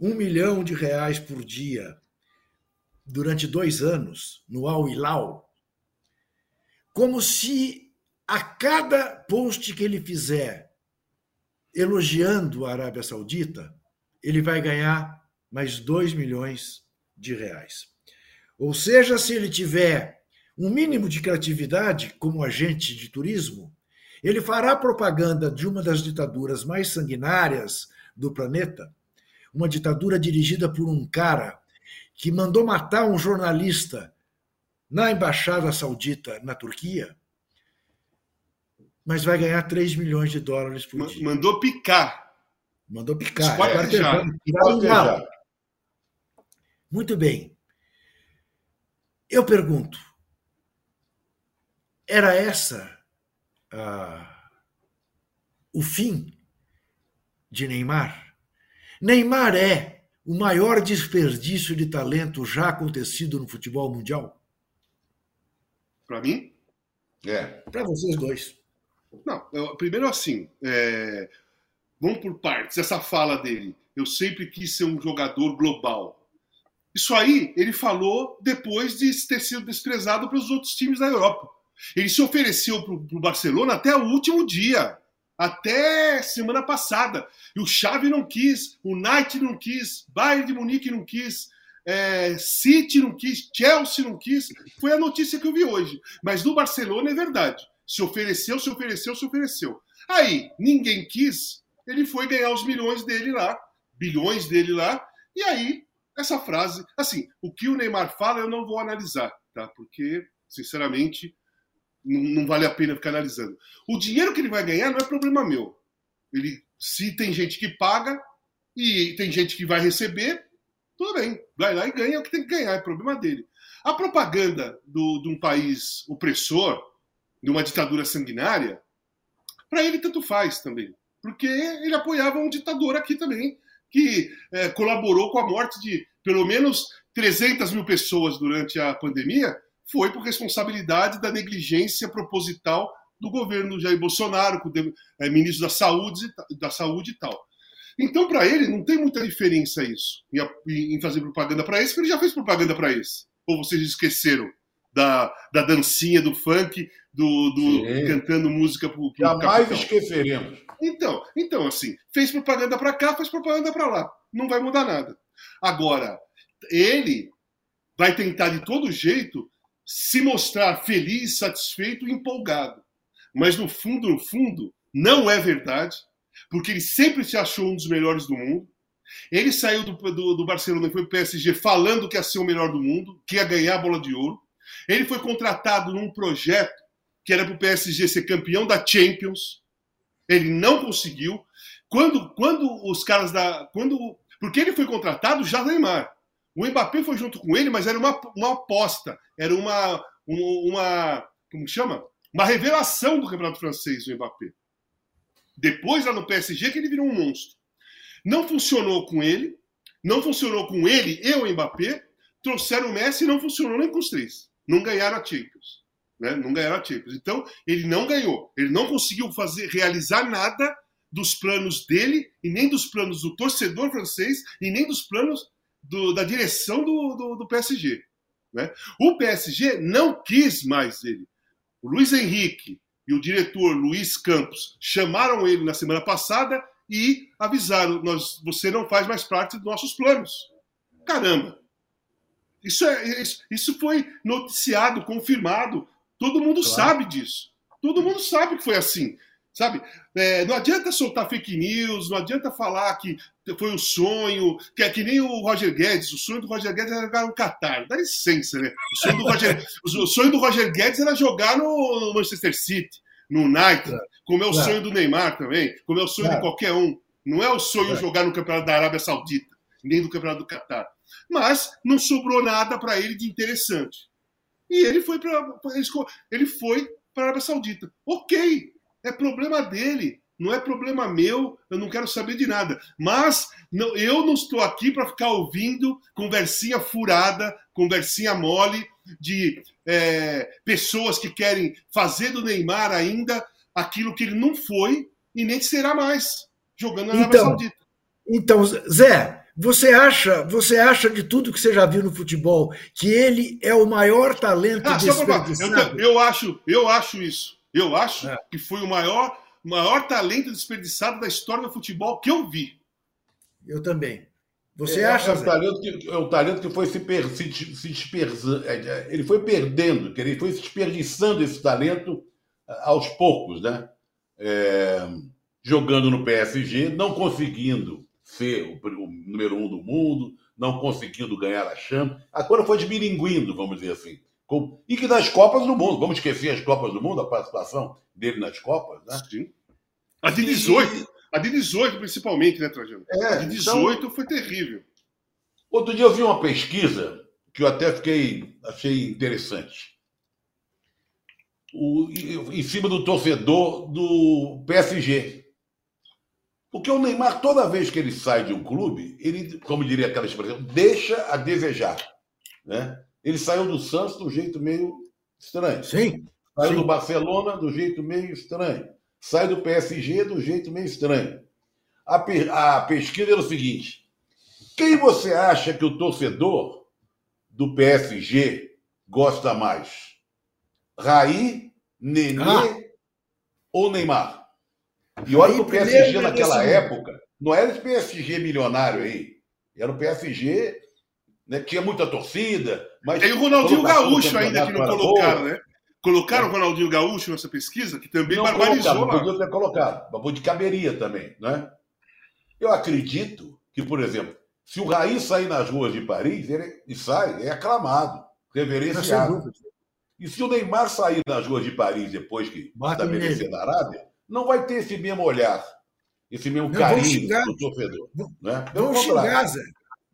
um milhão de reais por dia durante dois anos no Al Hilal, como se a cada post que ele fizer elogiando a Arábia Saudita, ele vai ganhar mais 2 milhões de reais. Ou seja, se ele tiver um mínimo de criatividade como agente de turismo, ele fará propaganda de uma das ditaduras mais sanguinárias do planeta, uma ditadura dirigida por um cara que mandou matar um jornalista na embaixada saudita na Turquia, mas vai ganhar 3 milhões de dólares por dia. Mandou picar. Mandou picar. Esquartejar. Esquartejar. Muito bem. Eu pergunto: era essa ah, o fim de Neymar? Neymar é o maior desperdício de talento já acontecido no futebol mundial? Para mim, É. Para vocês dois. Não, eu- primeiro assim, é, vamos por partes. Essa fala dele, eu sempre quis ser um jogador global. Isso aí ele falou depois de ter sido desprezado pelos outros times da Europa. Ele se ofereceu para o Barcelona até o último dia, até semana passada. E o Xavi não quis, o Knight não quis, Bayern de Munique não quis, é, City não quis, Chelsea não quis. Foi a notícia que eu vi hoje. Mas no Barcelona é verdade. Se ofereceu, se ofereceu, se ofereceu. Aí, ninguém quis, ele foi ganhar os milhões dele lá, bilhões dele lá, e aí, essa frase. Assim, o que o Neymar fala eu não vou analisar, tá? Porque, sinceramente, não, vale a pena ficar analisando. O dinheiro que ele vai ganhar não é problema meu. Ele, se tem gente que paga e tem gente que vai receber, tudo bem, vai lá e ganha o que tem que ganhar, é problema dele. A propaganda do, de um país opressor, de uma ditadura sanguinária, para ele tanto faz também. Porque ele apoiava um ditador aqui também, que é, colaborou com a morte de pelo menos 300 mil pessoas durante a pandemia, foi por responsabilidade da negligência proposital do governo Jair Bolsonaro, com o é, ministro da saúde, da saúde e tal. Então, para ele, não tem muita diferença isso, em, fazer propaganda para esse, porque ele já fez propaganda para esse. Ou vocês esqueceram da, da dancinha, do funk, do, do cantando música pro, pro Jamais esqueceremos. Então, então, assim, fez propaganda para cá, fez propaganda para lá. Não vai mudar nada. Agora, ele vai tentar de todo jeito se mostrar feliz, satisfeito e empolgado. Mas no fundo, no fundo, não é verdade, porque ele sempre se achou um dos melhores do mundo. Ele saiu do, do, do Barcelona e foi para o PSG falando que ia ser o melhor do mundo, que ia ganhar a bola de ouro. Ele foi contratado num projeto que era para o PSG ser campeão da Champions. Ele não conseguiu. Quando, quando os caras da. Quando, porque ele foi contratado já Neymar. O Mbappé foi junto com ele, mas era uma, uma aposta. Era uma, um- uma. Como chama? Uma revelação do campeonato francês, o Mbappé. Depois, lá no PSG, que ele virou um monstro. Não funcionou com ele. Não funcionou com ele e o Mbappé. Trouxeram o Messi e não funcionou nem com os três. Não ganharam a Champions. Né? Não ganharam a Champions. Então, ele não ganhou. Ele não conseguiu fazer, realizar nada dos planos dele, e nem dos planos do torcedor francês, e nem dos planos do- da direção do, do, do PSG. Né? O PSG não quis mais ele. O Luiz Henrique e o diretor Luiz Campos chamaram ele na semana passada e avisaram: nós, você não faz mais parte dos nossos planos. Caramba! Isso, é, isso, isso foi noticiado, confirmado. Todo mundo claro. sabe disso. Todo mundo sabe que foi assim. Sabe? É, não adianta soltar fake news, não adianta falar que foi um sonho, que é que nem o Roger Guedes. O sonho do Roger Guedes era jogar no Qatar. Dá licença, né? O sonho do Roger, o sonho do Roger Guedes era jogar no Manchester City, no United, como é o sonho do Neymar também, como é o sonho de qualquer um. Não é o sonho jogar no Campeonato da Arábia Saudita, nem do Campeonato do Qatar. Mas não sobrou nada para ele de interessante. E ele foi para ele foi para a Arábia Saudita. Ok, é problema dele, não é problema meu, eu não quero saber de nada. Mas não, eu não estou aqui para ficar ouvindo conversinha furada, conversinha mole de é, pessoas que querem fazer do Neymar ainda aquilo que ele não foi e nem será mais, jogando na Arábia então, Saudita. Então, Zé, você acha, você acha de tudo que você já viu no futebol que ele é o maior talento ah, desperdiçado? Eu, eu, acho, eu acho isso. Eu acho é. que foi o maior, maior talento desperdiçado da história do futebol que eu vi. Eu também. Você é, acha? É o, talento que, é o talento que foi se, per, se, se dispersando. É, é, ele foi perdendo, ele foi se desperdiçando esse talento aos poucos, né? É, jogando no PSG, não conseguindo ser o, o, número um do mundo, não conseguindo ganhar a Champions. Agora foi desmilinguindo, vamos dizer assim. E que das Copas do Mundo, vamos esquecer as Copas do Mundo, a participação dele nas Copas, né? Sim. A de 18, a de 18 principalmente, né, Trajano? É, a de 18 então, foi terrível. Outro dia eu vi uma pesquisa que eu até fiquei, achei interessante. O, em cima do torcedor do PSG. Porque o Neymar, toda vez que ele sai de um clube, ele, como diria aquela expressão, deixa a desejar. Né? Ele saiu do Santos do jeito meio estranho. Sim. Saiu sim. do Barcelona do jeito meio estranho. Sai do PSG do jeito meio estranho. A, pe a pesquisa era o seguinte: quem você acha que o torcedor do PSG gosta mais? Raí, Nenê ah. ou Neymar? E olha que o PSG naquela época não era esse PSG milionário aí. Era o PSG né? Tinha muita torcida. Mas Tem o Ronaldinho Gaúcho ainda que não colocaram, boa. né? Colocaram o Ronaldinho Gaúcho nessa pesquisa, que também não barbarizou. Não podia ter colocado, mas de caberia também, né? Eu acredito que, por exemplo, se o Raí sair nas ruas de Paris, ele e sai, é aclamado, reverenciado. E se o Neymar sair nas ruas de Paris depois que estabelecer na Arábia, não vai ter esse mesmo olhar, esse mesmo não, carinho do torcedor. Né? Vamos xingar, Zé.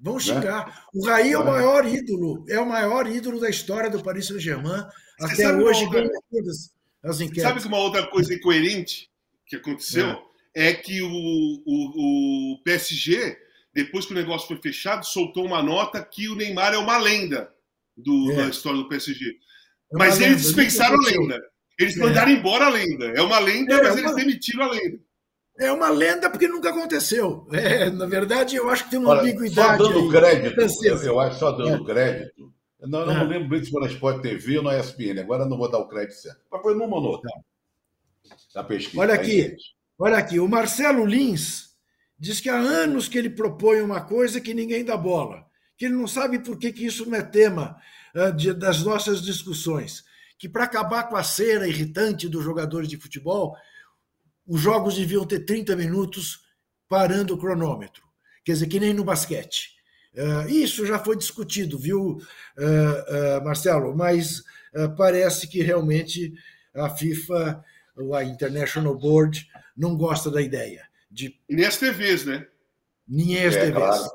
Vão né? xingar. Né? O Raí é o maior ídolo, é o maior ídolo da história do Paris Saint-Germain. Até hoje todas as enquetes. Sabe que uma outra coisa incoerente que aconteceu é, é que o, o, o, PSG, depois que o negócio foi fechado, soltou uma nota que o Neymar é uma lenda do, é. da história do PSG. É mas eles lenda, dispensaram a lenda. Eles mandaram é. embora a lenda. É uma lenda, é, mas eles demitiram a lenda. É uma lenda porque nunca aconteceu. É, na verdade, eu acho que tem uma Olha, ambiguidade. Só dando aí, crédito, eu, eu, acho só dando é. crédito. Não, não é. me lembro bem se foi na Sport TV ou na ESPN. Agora não vou dar o crédito certo. Mas foi numa nota da pesquisa. Olha aqui, olha aqui. O Marcelo Lins diz que há anos que ele propõe uma coisa que ninguém dá bola. Que ele não sabe por que, que isso não é tema uh, de, das nossas discussões. Que para acabar com a cera irritante dos jogadores de futebol, os jogos deviam ter 30 minutos parando o cronômetro. Quer dizer, que nem no basquete. Uh, isso já foi discutido, viu, uh, uh, Marcelo? Mas parece que realmente a FIFA, a International Board, não gosta da ideia. De... E nem as TVs, né? Nem as é, TVs. Claro.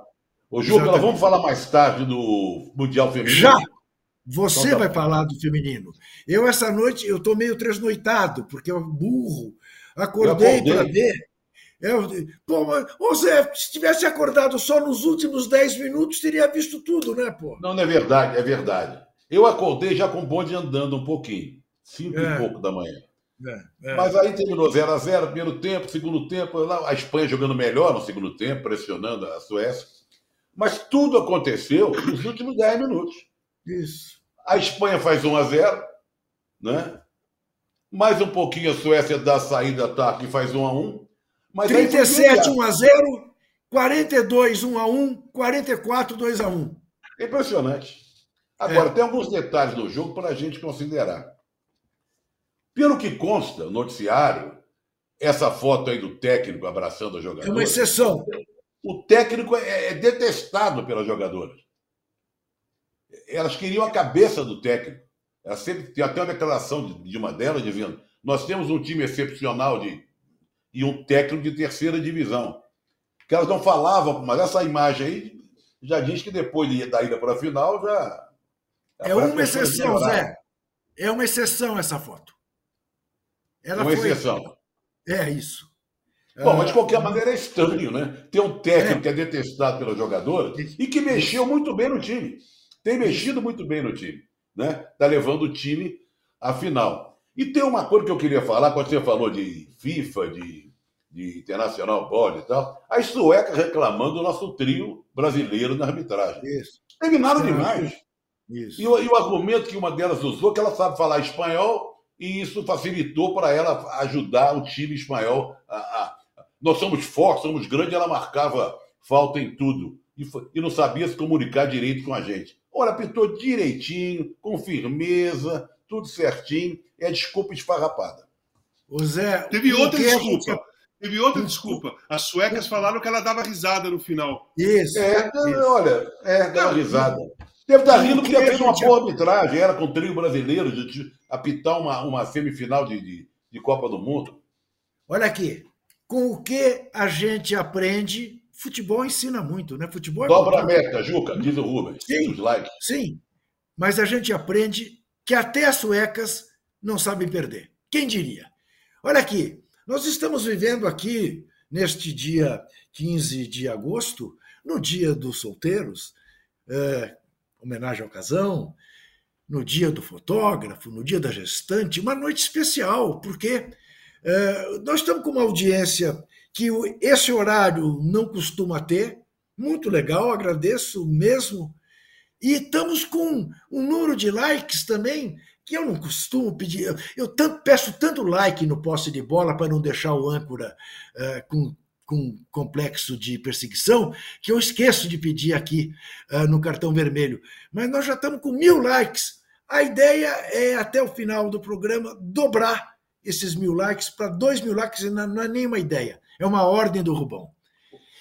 Ô, Ju, vamos falar mais tarde do Mundial Feminino. Já! Você então, tá vai falar do feminino. Eu, essa noite, eu estou meio tresnoitado, porque eu burro Acordei para ver. Eu, pô, mas, ô Zé, se tivesse acordado só nos últimos 10 minutos, teria visto tudo, né, pô? Não, não é verdade, é verdade. Eu acordei já com o bonde andando um pouquinho, cinco é. e pouco da manhã. É, é. Mas aí terminou 0 a 0 primeiro tempo, segundo tempo, a Espanha jogando melhor no segundo tempo, pressionando a Suécia. Mas tudo aconteceu nos últimos 10 minutos. Isso. A Espanha faz 1 a 0 né? Mais um pouquinho a Suécia dá a saída ataque e faz 1 a 1 mas 37 1 a 0 42 1 a 1 44 2 a 1 Impressionante. Agora, é. tem alguns detalhes do jogo para a gente considerar. Pelo que consta no noticiário, essa foto aí do técnico abraçando a jogadora. É uma exceção. O técnico é, é detestado pelas jogadoras. Elas queriam a cabeça do técnico. Ela sempre tem até uma declaração de uma delas dizendo: nós temos um time excepcional de, e um técnico de terceira divisão. Que elas não falavam, mas essa imagem aí já diz que depois da ida para a final já. É uma exceção, Zé. É uma exceção essa foto. Ela uma foi... exceção. É isso. Bom, mas de qualquer maneira é estranho, né? Ter um técnico é. que é detestado pela jogadora e que mexeu muito bem no time. Tem mexido muito bem no time, né? Tá levando o time à final. E tem uma coisa que eu queria falar, quando você falou de FIFA, de, de Internacional Board e tal, as suecas reclamando do nosso trio brasileiro na arbitragem. Isso. Terminaram demais. Isso. E, o, e o argumento que uma delas usou, que ela sabe falar espanhol, e isso facilitou para ela ajudar o time espanhol. A, a, nós somos fortes, somos grandes, ela marcava falta em tudo e, e não sabia se comunicar direito com a gente. Olha, apitou direitinho, com firmeza, tudo certinho, é desculpa esfarrapada. O Zé, teve outra desculpa. Teve outra desculpa. As suecas falaram que ela dava risada no final. Isso. É, isso. olha, é, dava risada. Deve estar rindo porque fez uma boa arbitragem, era com o trio brasileiro de apitar uma, uma semifinal de, de, de Copa do Mundo. Olha aqui, com o que a gente aprende, futebol ensina muito, né? Futebol é Dobra a meta, Juca, diz o Rubens. Sim, sim, mas a gente aprende que até as suecas não sabem perder. Quem diria? Olha aqui, nós estamos vivendo aqui, neste dia 15 de agosto, no dia dos solteiros, é, homenagem ao casão, no dia do fotógrafo, no dia da gestante, uma noite especial, porque é, nós estamos com uma audiência que esse horário não costuma ter, muito legal, agradeço mesmo. E estamos com um número de likes também, que eu não costumo pedir. Eu tanto, peço tanto like no poste de bola para não deixar o âncora uh, com com complexo de perseguição, que eu esqueço de pedir aqui uh, no cartão vermelho. Mas nós já estamos com mil likes. A ideia é, até o final do programa, dobrar esses mil likes para dois mil likes, não é nenhuma ideia. É uma ordem do Rubão.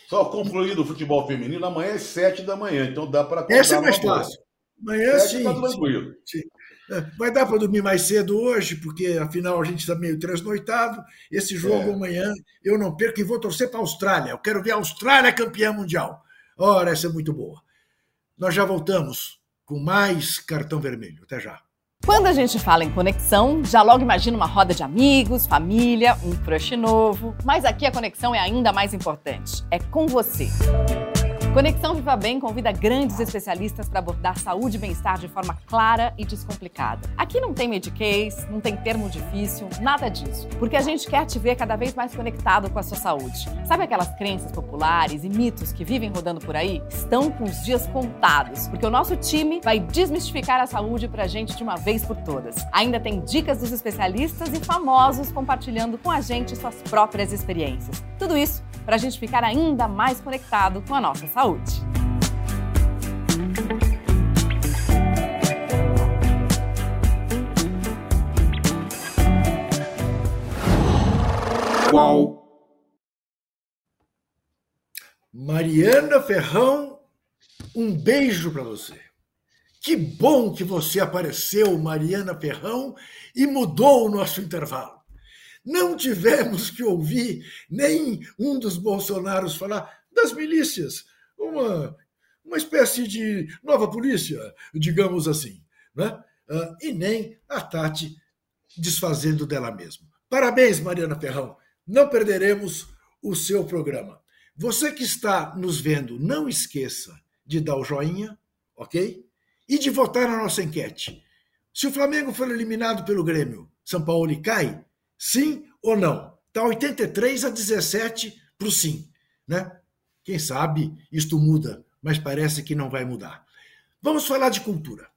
Só concluindo o futebol feminino, amanhã é sete da manhã, então dá para. Essa é mais fácil. Amanhã sim. Tá tranquilo. Sim. É, vai dar para dormir mais cedo hoje, porque afinal a gente está meio transnoitado. Esse jogo é. amanhã eu não perco e vou torcer para a Austrália. Eu quero ver a Austrália campeã mundial. Ora, essa é muito boa. Nós já voltamos com mais cartão vermelho. Até já. Quando a gente fala em conexão, já logo imagina uma roda de amigos, família, um crush novo. Mas aqui a conexão é ainda mais importante. É com você. Conexão Viva Bem convida grandes especialistas para abordar saúde e bem-estar de forma clara e descomplicada. Aqui não tem mediquês, não tem termo difícil, nada disso. Porque a gente quer te ver cada vez mais conectado com a sua saúde. Sabe aquelas crenças populares e mitos que vivem rodando por aí? Estão com os dias contados, porque o nosso time vai desmistificar a saúde para a gente de uma vez por todas. Ainda tem dicas dos especialistas e famosos compartilhando com a gente suas próprias experiências. Tudo isso para a gente ficar ainda mais conectado com a nossa saúde. Qual? Mariana Ferrão, um beijo para você. Que bom que você apareceu, Mariana Ferrão, e mudou o nosso intervalo. Não tivemos que ouvir nem um dos Bolsonaros falar das milícias, uma, uma espécie de nova polícia, digamos assim. Né? Ah, e nem a Tati desfazendo dela mesma. Parabéns, Mariana Ferrão. Não perderemos o seu programa. Você que está nos vendo, não esqueça de dar o joinha, ok? E de votar na nossa enquete. Se o Flamengo for eliminado pelo Grêmio, São Paulo cai, Sim ou não? Está 83 a 17 para o sim. Né? Quem sabe isto muda, mas parece que não vai mudar. Vamos falar de cultura.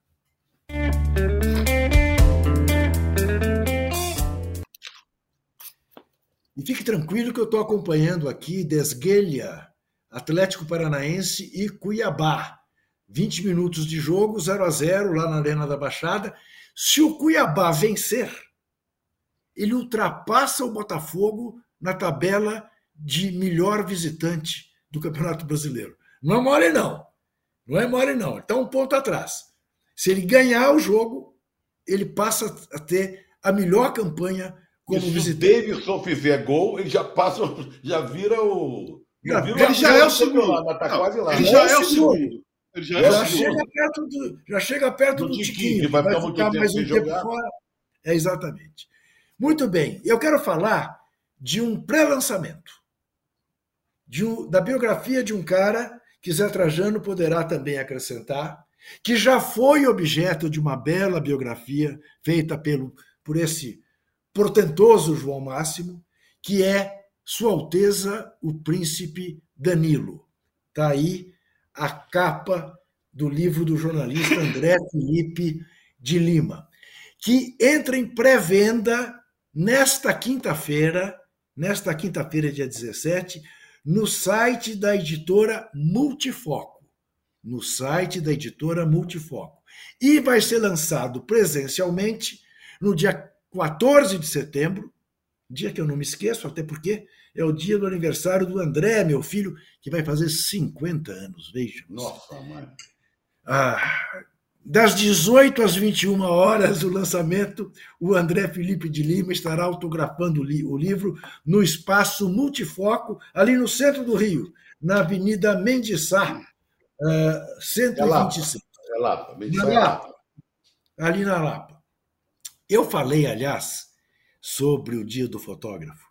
E fique tranquilo que eu estou acompanhando aqui Desguelha, Atlético Paranaense e Cuiabá. 20 minutos de jogo, 0 a 0 lá na Arena da Baixada. Se o Cuiabá vencer, ele ultrapassa o Botafogo na tabela de melhor visitante do Campeonato Brasileiro. Não é mole, não. Não é mole, não. Está um ponto atrás. Se ele ganhar o jogo, ele passa a ter a melhor campanha como e visitante. Se o Davidson fizer gol, ele já passa, já vira o. Já, vira ele já é o segundo. Tá quase lá. Ele já é o segundo. Ele já, é já, chega perto do, já chega perto do, do Tiquinho, que vai, vai ficar mais um tempo jogar. fora. É, exatamente. Muito bem, eu quero falar de um pré-lançamento, um, da biografia de um cara que Zé Trajano poderá também acrescentar, que já foi objeto de uma bela biografia feita pelo, por esse portentoso João Máximo, que é Sua Alteza o Príncipe Danilo. Está aí a capa do livro do jornalista André Felipe de Lima, que entra em pré-venda nesta quinta-feira, nesta quinta-feira, dia 17, no site da editora Multifoco. No site da editora Multifoco. E vai ser lançado presencialmente no dia 14 de setembro, dia que eu não me esqueço, até porque é o dia do aniversário do André, meu filho, que vai fazer 50 anos, veja. Nossa, mãe. Ah, das 18 às 21 horas do lançamento, o André Felipe de Lima estará autografando o livro no espaço multifoco, ali no centro do Rio, na Avenida Mendiçá, uh, 126. É Lapa, é Lapa, na Lapa. Ali na Lapa. Eu falei, aliás, sobre o Dia do Fotógrafo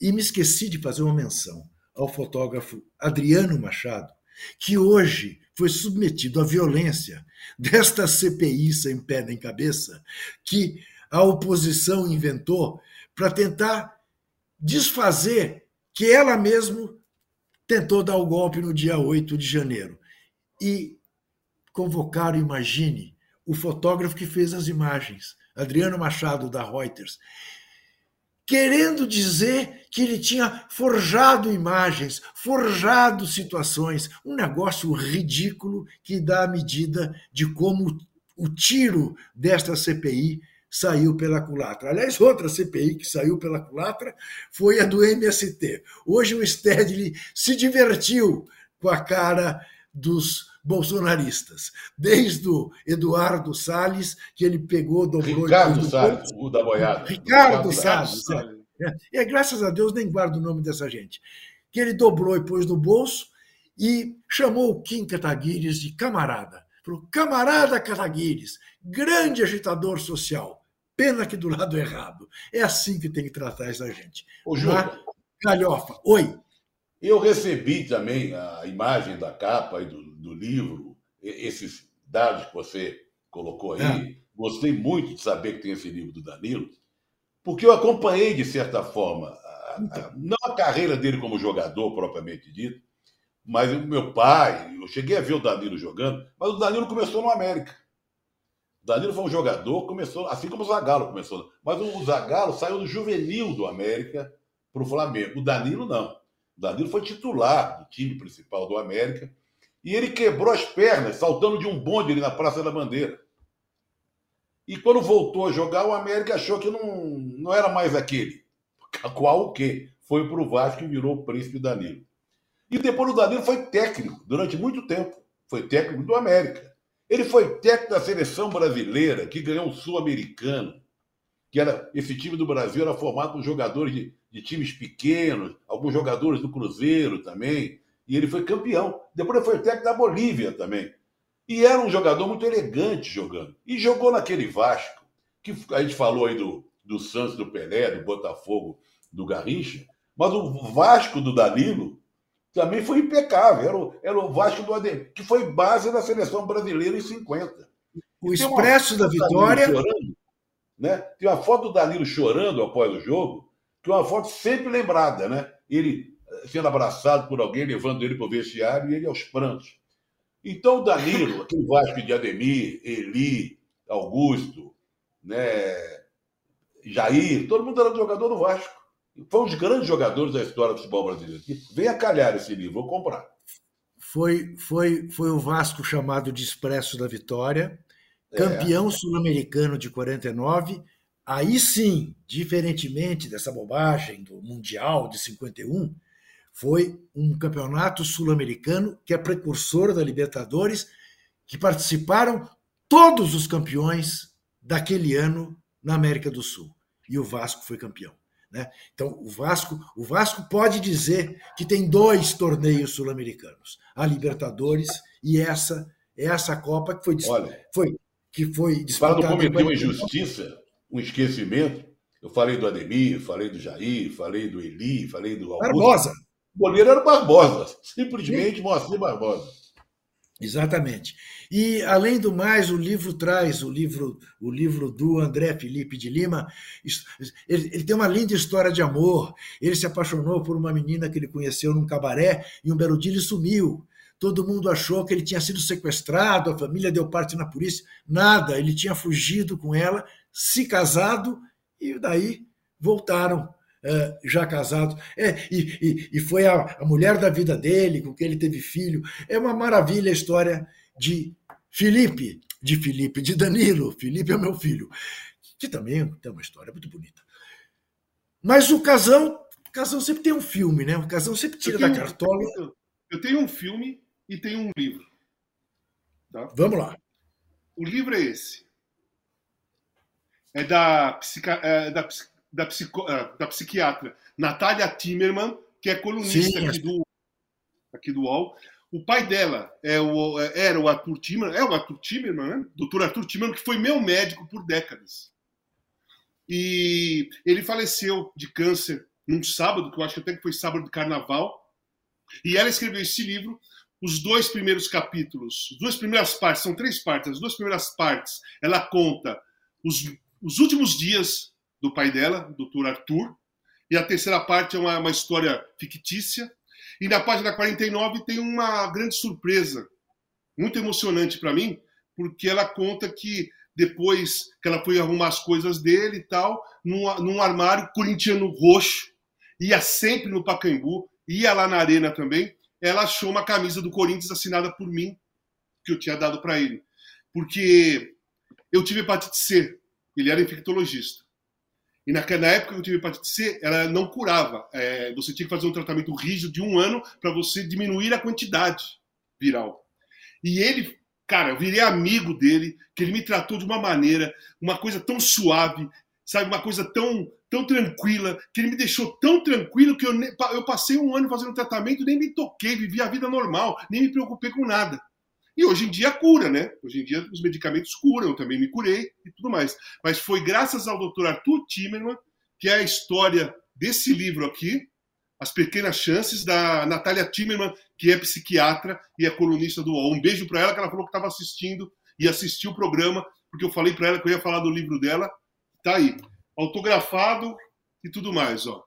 e me esqueci de fazer uma menção ao fotógrafo Adriano Machado, que hoje foi submetido à violência desta CPI sem pé nem cabeça, que a oposição inventou para tentar desfazer que ela mesma tentou dar o golpe no dia 8 de janeiro. E convocaram, imagine, o fotógrafo que fez as imagens, Adriano Machado, da Reuters querendo dizer que ele tinha forjado imagens, forjado situações, um negócio ridículo que dá a medida de como o tiro desta CPI saiu pela culatra. Aliás, outra CPI que saiu pela culatra foi a do MST. Hoje o Stedley se divertiu com a cara dos bolsonaristas, desde o Eduardo Salles, que ele pegou, dobrou... Ricardo Salles, o da boiada. Ricardo, Ricardo Salles, Salles. É. E graças a Deus nem guardo o nome dessa gente. Que ele dobrou e pôs no bolso e chamou o Kim Kataguires de camarada. Falou, camarada Kataguires, grande agitador social. Pena que do lado errado. É assim que tem que tratar essa gente. Ô, Júlio. Galhofa, oi. Eu recebi também a imagem da capa e do, do livro, esses dados que você colocou aí. É. Gostei muito de saber que tem esse livro do Danilo, porque eu acompanhei, de certa forma, a, a, então. não a carreira dele como jogador propriamente dito, mas o meu pai, eu cheguei a ver o Danilo jogando, mas o Danilo começou no América. O Danilo foi um jogador, começou, assim como o Zagallo começou. Mas o Zagallo saiu do juvenil do América para o Flamengo. O Danilo não. Danilo foi titular do time principal do América e ele quebrou as pernas saltando de um bonde ali na Praça da Bandeira. E quando voltou a jogar, o América achou que não, não era mais aquele. Qual o quê? Foi para o Vasco e virou o príncipe Danilo. E depois o Danilo foi técnico durante muito tempo. Foi técnico do América. Ele foi técnico da seleção brasileira, que ganhou o Sul-Americano. Que era, esse time do Brasil era formado por jogadores de, de times pequenos, alguns jogadores do Cruzeiro também, e ele foi campeão. Depois ele foi técnico da Bolívia também. E era um jogador muito elegante jogando. E jogou naquele Vasco, que a gente falou aí do, do Santos, do Pelé, do Botafogo, do Garrincha, mas o Vasco do Danilo também foi impecável. Era o, era o Vasco do Ademir, que foi base da seleção brasileira em 50. O Expresso da Vitória. Chorando, né? Tem uma foto do Danilo chorando após o jogo, que é uma foto sempre lembrada, né? Ele sendo abraçado por alguém, levando ele para o vestiário e ele aos prantos. Então, o Danilo, aquele Vasco de Ademir, Eli, Augusto, né, Jair, todo mundo era jogador do Vasco. Foi um dos grandes jogadores da história do futebol brasileiro. Venha calhar esse livro, vou comprar. foi, foi, foi o Vasco chamado de Expresso da Vitória, campeão é. sul-americano de 49. Aí sim, diferentemente dessa bobagem do Mundial de 51, foi um campeonato sul-americano que é precursor da Libertadores, que participaram todos os campeões daquele ano na América do Sul. E o Vasco foi campeão. Né? Então, o Vasco, o Vasco pode dizer que tem dois torneios sul-americanos, a Libertadores e essa essa Copa que foi, Olha, foi que foi disputada. Para não cometer uma injustiça, um esquecimento, eu falei do Ademir, falei do Jair, falei do Eli, falei do Augusto. Barbosa. O goleiro era o Barbosa, simplesmente Moacir Barbosa. Exatamente. E, além do mais, o livro traz, o livro, o livro do André Felipe de Lima, ele, ele, tem uma linda história de amor. Ele se apaixonou por uma menina que ele conheceu num cabaré e um belo dia ele sumiu. Todo mundo achou que ele tinha sido sequestrado, a família deu parte na polícia. Nada, ele tinha fugido com ela, se casado e daí voltaram é, já casado, é, e, e, e, foi a, a, mulher da vida dele, com quem ele teve filho. É uma maravilha a história de Felipe, de Felipe, de Danilo. Felipe é meu filho, que também tem uma história muito bonita. Mas o Casão, o Casão sempre tem um filme, né? O Casão sempre tira da cartola. Eu tenho um filme e tenho um livro. Tá? Vamos lá. O livro é esse. É da, psica, é da da, psico, ah, da psiquiatra Natália Timmerman, que é colunista Sim. aqui do, aqui do UOL. O pai dela é o, era o Arthur Timmerman, é o Arthur Timmerman, né? Doutor Arthur Timmerman, que foi meu médico por décadas. E ele faleceu de câncer num sábado, que eu acho que até que foi sábado de carnaval. E ela escreveu esse livro. Os dois primeiros capítulos, as duas primeiras partes, são três partes, as duas primeiras partes, ela conta os, os últimos dias do pai dela, Dr. Arthur. E a terceira parte é uma, uma história fictícia. E na página 49 tem uma grande surpresa, muito emocionante para mim, porque ela conta que depois que ela foi arrumar as coisas dele e tal, num, num armário corintiano roxo, ia sempre no Pacaembu, ia lá na arena também, ela achou uma camisa do Corinthians assinada por mim, que eu tinha dado para ele. Porque eu tive hepatite C, ele era infectologista. E naquela época que eu tive hepatite C, ela não curava. É, você tinha que fazer um tratamento rígido de um ano para você diminuir a quantidade viral. E ele, cara, eu virei amigo dele, que ele me tratou de uma maneira, uma coisa tão suave, sabe, uma coisa tão tão tranquila, que ele me deixou tão tranquilo que eu, eu passei um ano fazendo tratamento, nem me toquei, vivi a vida normal, nem me preocupei com nada. E hoje em dia cura, né? Hoje em dia os medicamentos curam, eu também me curei e tudo mais. Mas foi graças ao Dr. Arthur Timmerman, que é a história desse livro aqui, As Pequenas Chances, da Natália Timmerman, que é psiquiatra e é colunista do UOL. Um beijo para ela, que ela falou que estava assistindo e assistiu o programa, porque eu falei para ela que eu ia falar do livro dela. Tá aí, autografado e tudo mais, ó.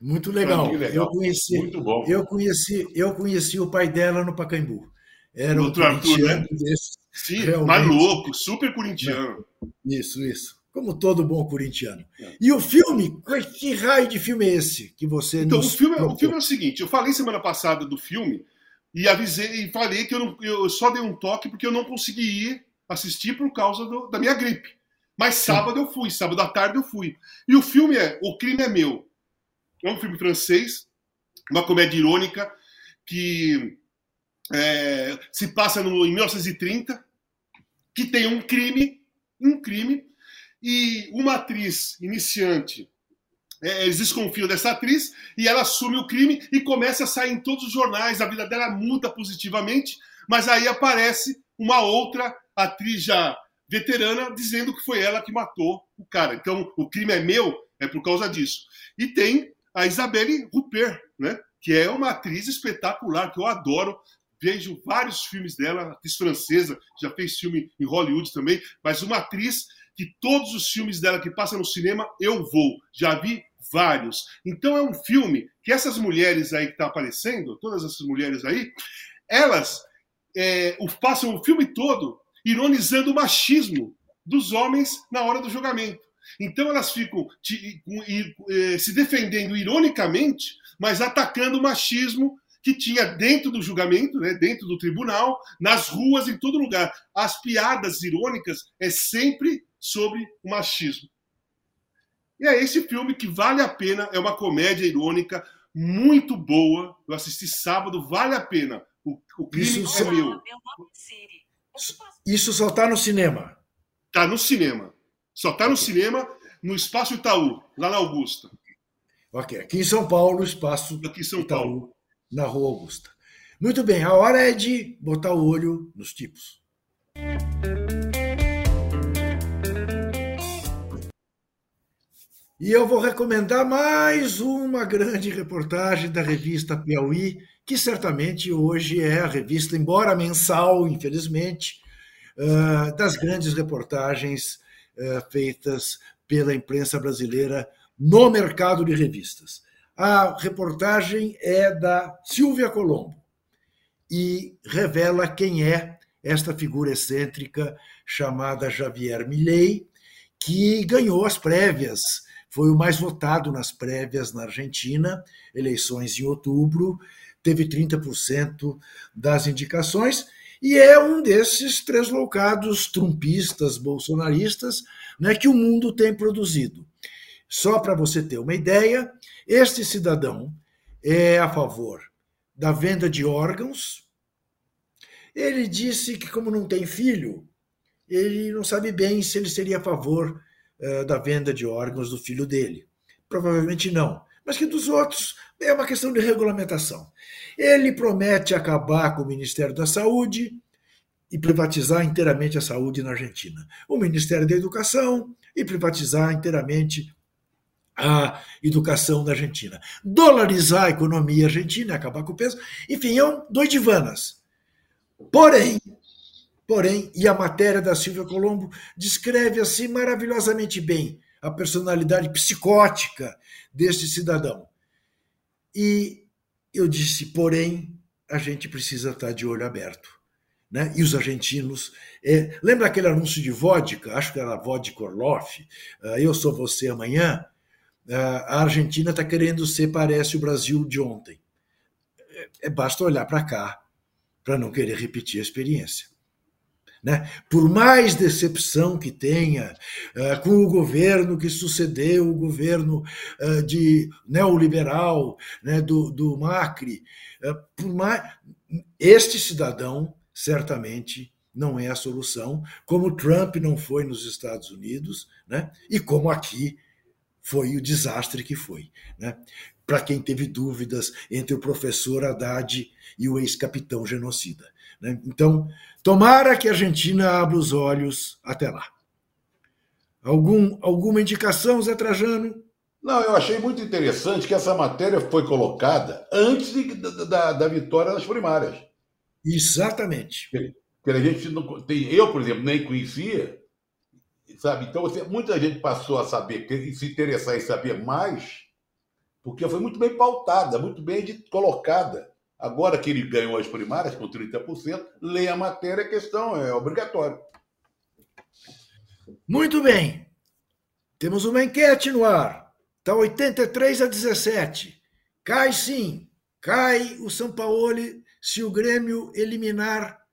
Muito legal. legal. Eu conheci, Muito bom. Eu conheci, eu conheci o pai dela no Pacaembu. Era um corintiano né? desse. Sim, realmente. mas louco, super corintiano. Isso, isso. Como todo bom corintiano. É. E o filme? Que raio de filme é esse que você Então, o filme, o filme é o seguinte: eu falei semana passada do filme e avisei e falei que eu, não, eu só dei um toque porque eu não consegui ir assistir por causa do, da minha gripe. Mas sábado Sim. eu fui, sábado à tarde eu fui. E o filme é O Crime é Meu. É um filme francês, uma comédia irônica que é, se passa no, em 1930, que tem um crime, um crime, e uma atriz iniciante. É, eles desconfiam dessa atriz e ela assume o crime e começa a sair em todos os jornais. A vida dela muda positivamente, mas aí aparece uma outra atriz já veterana dizendo que foi ela que matou o cara. Então, o crime é meu, é por causa disso. E tem a Isabelle Rupert, né? que é uma atriz espetacular, que eu adoro vejo vários filmes dela, atriz francesa, já fez filme em Hollywood também, mas uma atriz que todos os filmes dela que passam no cinema eu vou, já vi vários. Então é um filme que essas mulheres aí que estão tá aparecendo, todas essas mulheres aí, elas é, passam o filme todo ironizando o machismo dos homens na hora do julgamento. Então elas ficam e, se defendendo ironicamente, mas atacando o machismo que tinha dentro do julgamento, né, dentro do tribunal, nas ruas, em todo lugar. As piadas irônicas é sempre sobre o machismo. E é esse filme que vale a pena, é uma comédia irônica muito boa. Eu assisti sábado, vale a pena. O, o crime Isso é meu. Isso só está no cinema. Tá no cinema. Só tá no cinema, no Espaço Itaú, lá na Augusta. Ok, aqui em São Paulo, espaço Aqui em São Itaú, Paulo. Na Rua Augusta. Muito bem, a hora é de botar o olho nos tipos. E eu vou recomendar mais uma grande reportagem da revista Piauí, que certamente hoje é a revista, embora mensal, infelizmente, ah, das grandes reportagens ah, feitas pela imprensa brasileira no mercado de revistas. A reportagem é da Silvia Colombo e revela quem é esta figura excêntrica chamada Javier Milei, que ganhou as prévias, foi o mais votado nas prévias na Argentina, eleições em outubro, teve 30% das indicações e é um desses tresloucados trumpistas, bolsonaristas, né, que o mundo tem produzido. Só para você ter uma ideia, este cidadão é a favor da venda de órgãos. Ele disse que, como não tem filho, ele não sabe bem se ele seria a favor uh, da venda de órgãos do filho dele. Provavelmente não, mas que dos outros é uma questão de regulamentação. Ele promete acabar com o Ministério da Saúde e privatizar inteiramente a saúde na Argentina. O Ministério da Educação e privatizar inteiramente a educação na Argentina. Dolarizar a economia argentina, acabar com o peso. Enfim, é um doidivanas. Porém, porém, e a matéria da Silvia Colombo descreve assim maravilhosamente bem a personalidade psicótica deste cidadão. E eu disse, porém, a gente precisa estar de olho aberto. Né? E os argentinos. É, lembra aquele anúncio de vodka? Acho que era vodka Orloff. Uh, eu sou você amanhã. A Argentina está querendo ser, parece, o Brasil de ontem. É, é basta olhar para cá para não querer repetir a experiência. Né? Por mais decepção que tenha uh, com o governo que sucedeu o governo uh, de neoliberal né, do, do Macri, uh, por mais este cidadão certamente não é a solução, como Trump não foi nos Estados Unidos, né? e como aqui foi o desastre que foi. Né? Para quem teve dúvidas entre o professor Haddad e o ex-capitão genocida. Né? Então, tomara que a Argentina abra os olhos até lá. Algum, alguma indicação, Zé Trajano? Não, eu achei muito interessante que essa matéria foi colocada antes de, da, da vitória nas primárias. Exatamente. Porque a gente não tem, eu, por exemplo, nem conhecia, sabe? Então, assim, muita gente passou a saber e se interessar em saber mais, porque foi muito bem pautada, muito bem colocada. Agora que ele ganhou as primárias com 30%, leia a matéria, a questão é obrigatório. Muito bem. Temos uma enquete no ar. Está 83 a 17. Cai sim. Cai o São Paulo se o Grêmio eliminar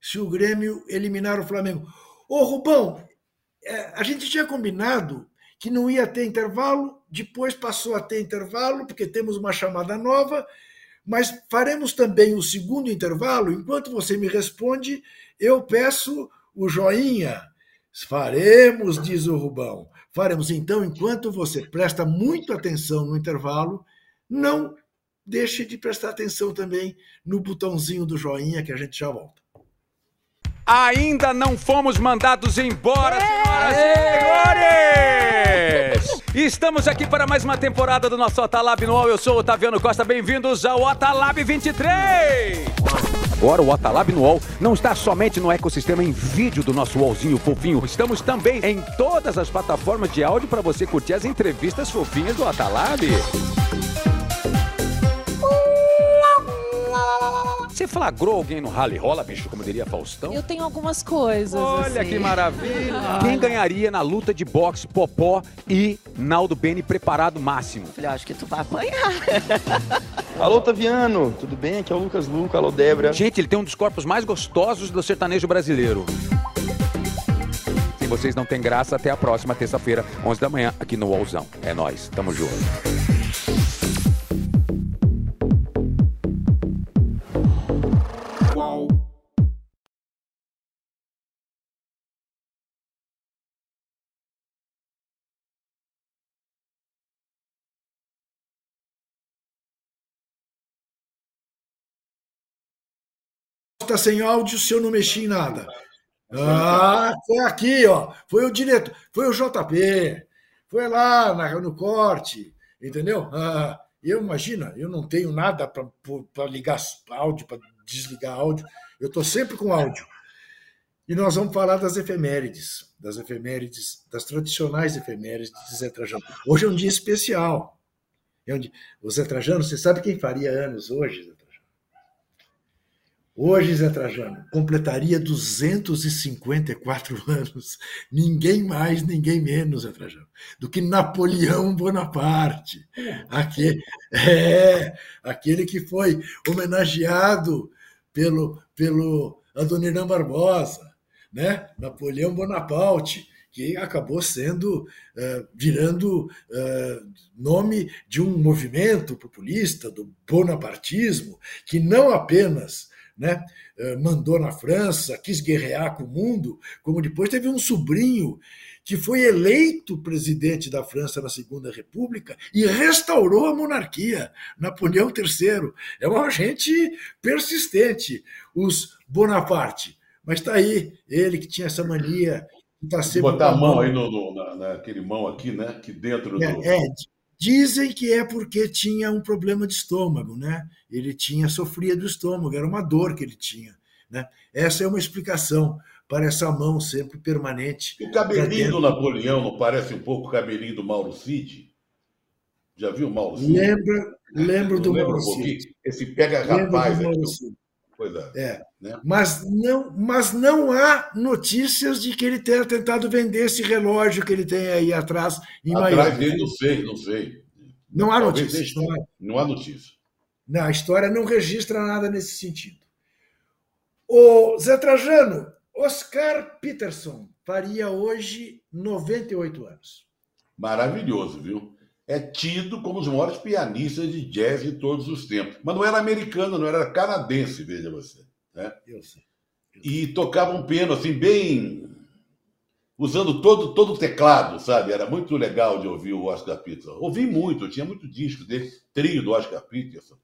se o Grêmio eliminar o Flamengo. Ô Rubão, a gente tinha combinado que não ia ter intervalo, depois passou a ter intervalo, porque temos uma chamada nova, mas faremos também o segundo intervalo. Enquanto você me responde, eu peço o joinha. Faremos, diz o Rubão. Faremos então, enquanto você presta muito atenção no intervalo, não deixe de prestar atenção também no botãozinho do joinha que a gente já volta. Ainda não fomos mandados embora, senhoras e senhores! Estamos aqui para mais uma temporada do nosso Otalab Noal. Eu sou o Otaviano Costa, bem-vindos ao Otalab 23! Agora o Otalab no UOL não está somente no ecossistema em vídeo do nosso UOLzinho fofinho, estamos também em todas as plataformas de áudio para você curtir as entrevistas fofinhas do Otalab. Você flagrou alguém no rally rola, bicho, como diria Faustão? Eu tenho algumas coisas. Olha assim. que maravilha! Quem ganharia na luta de boxe Popó e Naldo Beni preparado máximo? Falei, acho que tu vai apanhar. Alô, Taviano, tudo bem? Aqui é o Lucas Luca, alô, Débora. Gente, ele tem um dos corpos mais gostosos do sertanejo brasileiro. Se vocês não têm graça, até a próxima terça-feira, 11 da manhã, aqui no Wallzão. É nós, tamo junto. Está sem áudio se eu não mexi em nada. Ah, foi aqui, ó. Foi o diretor, foi o JP, foi lá na- no corte, entendeu? Ah, eu imagina, eu não tenho nada para ligar áudio, para desligar áudio. Eu estou sempre com áudio. E nós vamos falar das efemérides, das efemérides, das tradicionais efemérides de Zé Trajano. Hoje é um dia especial. É um. O Zé Trajano, você sabe quem faria anos hoje? Hoje, Zé Trajano, completaria 254 anos. Ninguém mais, ninguém menos, Zé Trajano, do que Napoleão Bonaparte. Aquele, é, aquele que foi homenageado pelo, pelo Adoniran Barbosa, né? Napoleão Bonaparte, que acabou sendo, uh, virando uh, nome de um movimento populista, do bonapartismo, que não apenas né, mandou na França, quis guerrear com o mundo, como depois teve um sobrinho que foi eleito presidente da França na Segunda República e restaurou a monarquia, Napoleão III. É uma gente persistente, os Bonaparte. Mas está aí, ele que tinha essa mania. Tá sempre Botar a mão aí no, no, na, naquele mão aqui, né? Aqui dentro é, do. É, Dizem que é porque tinha um problema de estômago, né? Ele tinha sofria do estômago, era uma dor que ele tinha, né? Essa é uma explicação para essa mão sempre permanente. O cabelinho do Napoleão não parece um pouco o cabelinho do Mauro Cid? Já viu o Mauro Cid? Lembra, lembro do lembra Mauro um Cid. Esse pega rapaz aqui. Cid. Coisa, É. né? Mas, não, mas não há notícias de que ele tenha tentado vender esse relógio que ele tem aí atrás em Atrás Miami. dele, não sei, não sei. Não há Talvez notícias. seja- Não há. Não há notícia. Não, a história não registra nada nesse sentido. O Zé Trajano, Oscar Peterson, faria hoje 98 anos. Maravilhoso, viu? É tido como dos maiores pianistas de jazz de todos os tempos. Mas não era americano, não era canadense, veja você. Né? Eu sei. E tocava um piano assim, bem. usando todo, todo o teclado, sabe? Era muito legal de ouvir o Oscar Peterson. Ouvi muito, eu tinha muito disco dele, trio do Oscar Peterson.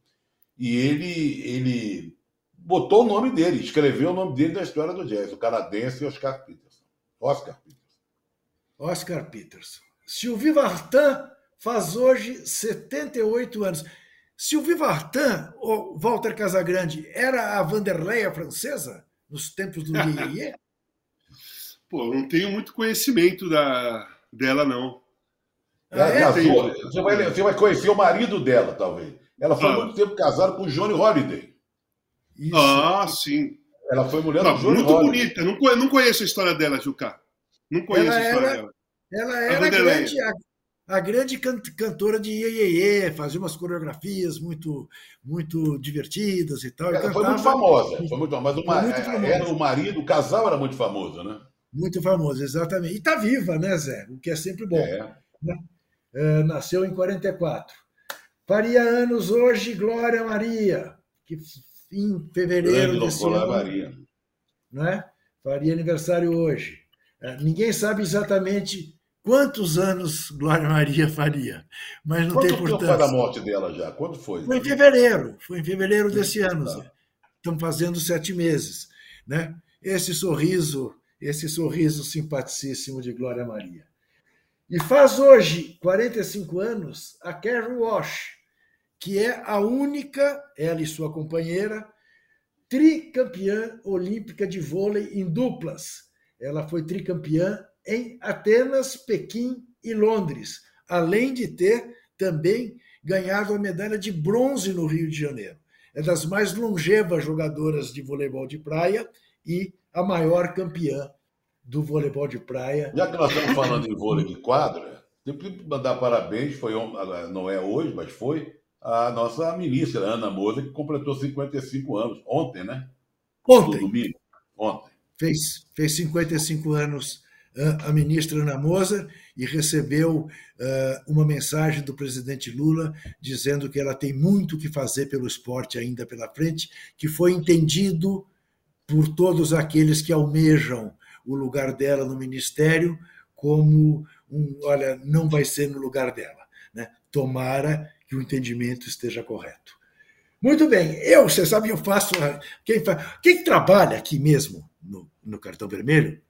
E ele, ele botou o nome dele, escreveu o nome dele na história do jazz, o canadense Oscar Peterson. Oscar Peterson. Oscar Peterson. Sylvie Vartan faz hoje 78 anos. Sylvie Vartan, o Walter Casagrande, era a Vanderleia francesa nos tempos do Iê Pô, eu não tenho muito conhecimento da, dela, não. Ah, é? casou. Você vai, você vai conhecer o marido dela, talvez. Ela foi Ah. muito tempo casada com o Johnny Holiday. Isso. Ah, sim. Ela foi mulher Não, do Johnny muito Holiday. bonita. Não, não conheço a história dela, Juca. Não conheço Ela a história era- dela. Ela era a grande, a, a grande can- cantora de Iê, fazia umas coreografias muito, muito divertidas e tal. e Ela foi cantava- muito famosa. Foi muito, mas o, ma- Foi muito famosa. era o marido, o casal era muito famoso, né? Muito famosa, exatamente. E está viva, né, Zé? O que é sempre bom. É. É, nasceu em 44. Faria anos hoje Glória Maria, que em fevereiro Grande desse ano, Maria. né? faria aniversário hoje. É, ninguém sabe exatamente quantos anos Glória Maria faria, mas não Quanto tem tempo faz importância. a morte dela já? Quando foi? Foi em fevereiro, foi em fevereiro desse ano. Tá. Estão fazendo sete meses, né? Esse sorriso, esse sorriso simpaticíssimo de Glória Maria. E faz hoje 45 anos a Carrie Walsh, que é a única, ela e sua companheira, tricampeã olímpica de vôlei em duplas. Ela foi tricampeã em Atenas, Pequim e Londres, além de ter também ganhado a medalha de bronze no Rio de Janeiro. é das mais longevas jogadoras de voleibol de praia e a maior campeã do voleibol de praia. Já que nós estamos falando em vôlei de quadra, eu preciso mandar parabéns, foi, não é hoje, mas foi, a nossa ministra, Ana Moza, que completou 55 anos, ontem, né? Ontem. No domingo, ontem. Fez, fez 55 anos a ministra Ana Moser e recebeu uma mensagem do presidente Lula dizendo que ela tem muito que fazer pelo esporte ainda pela frente, que foi entendido por todos aqueles que almejam o lugar dela no ministério como um, olha, não vai ser no lugar dela. Né? Tomara que o entendimento esteja correto. Muito bem, eu, você sabe, eu faço. Quem, quem trabalha aqui mesmo no, no cartão vermelho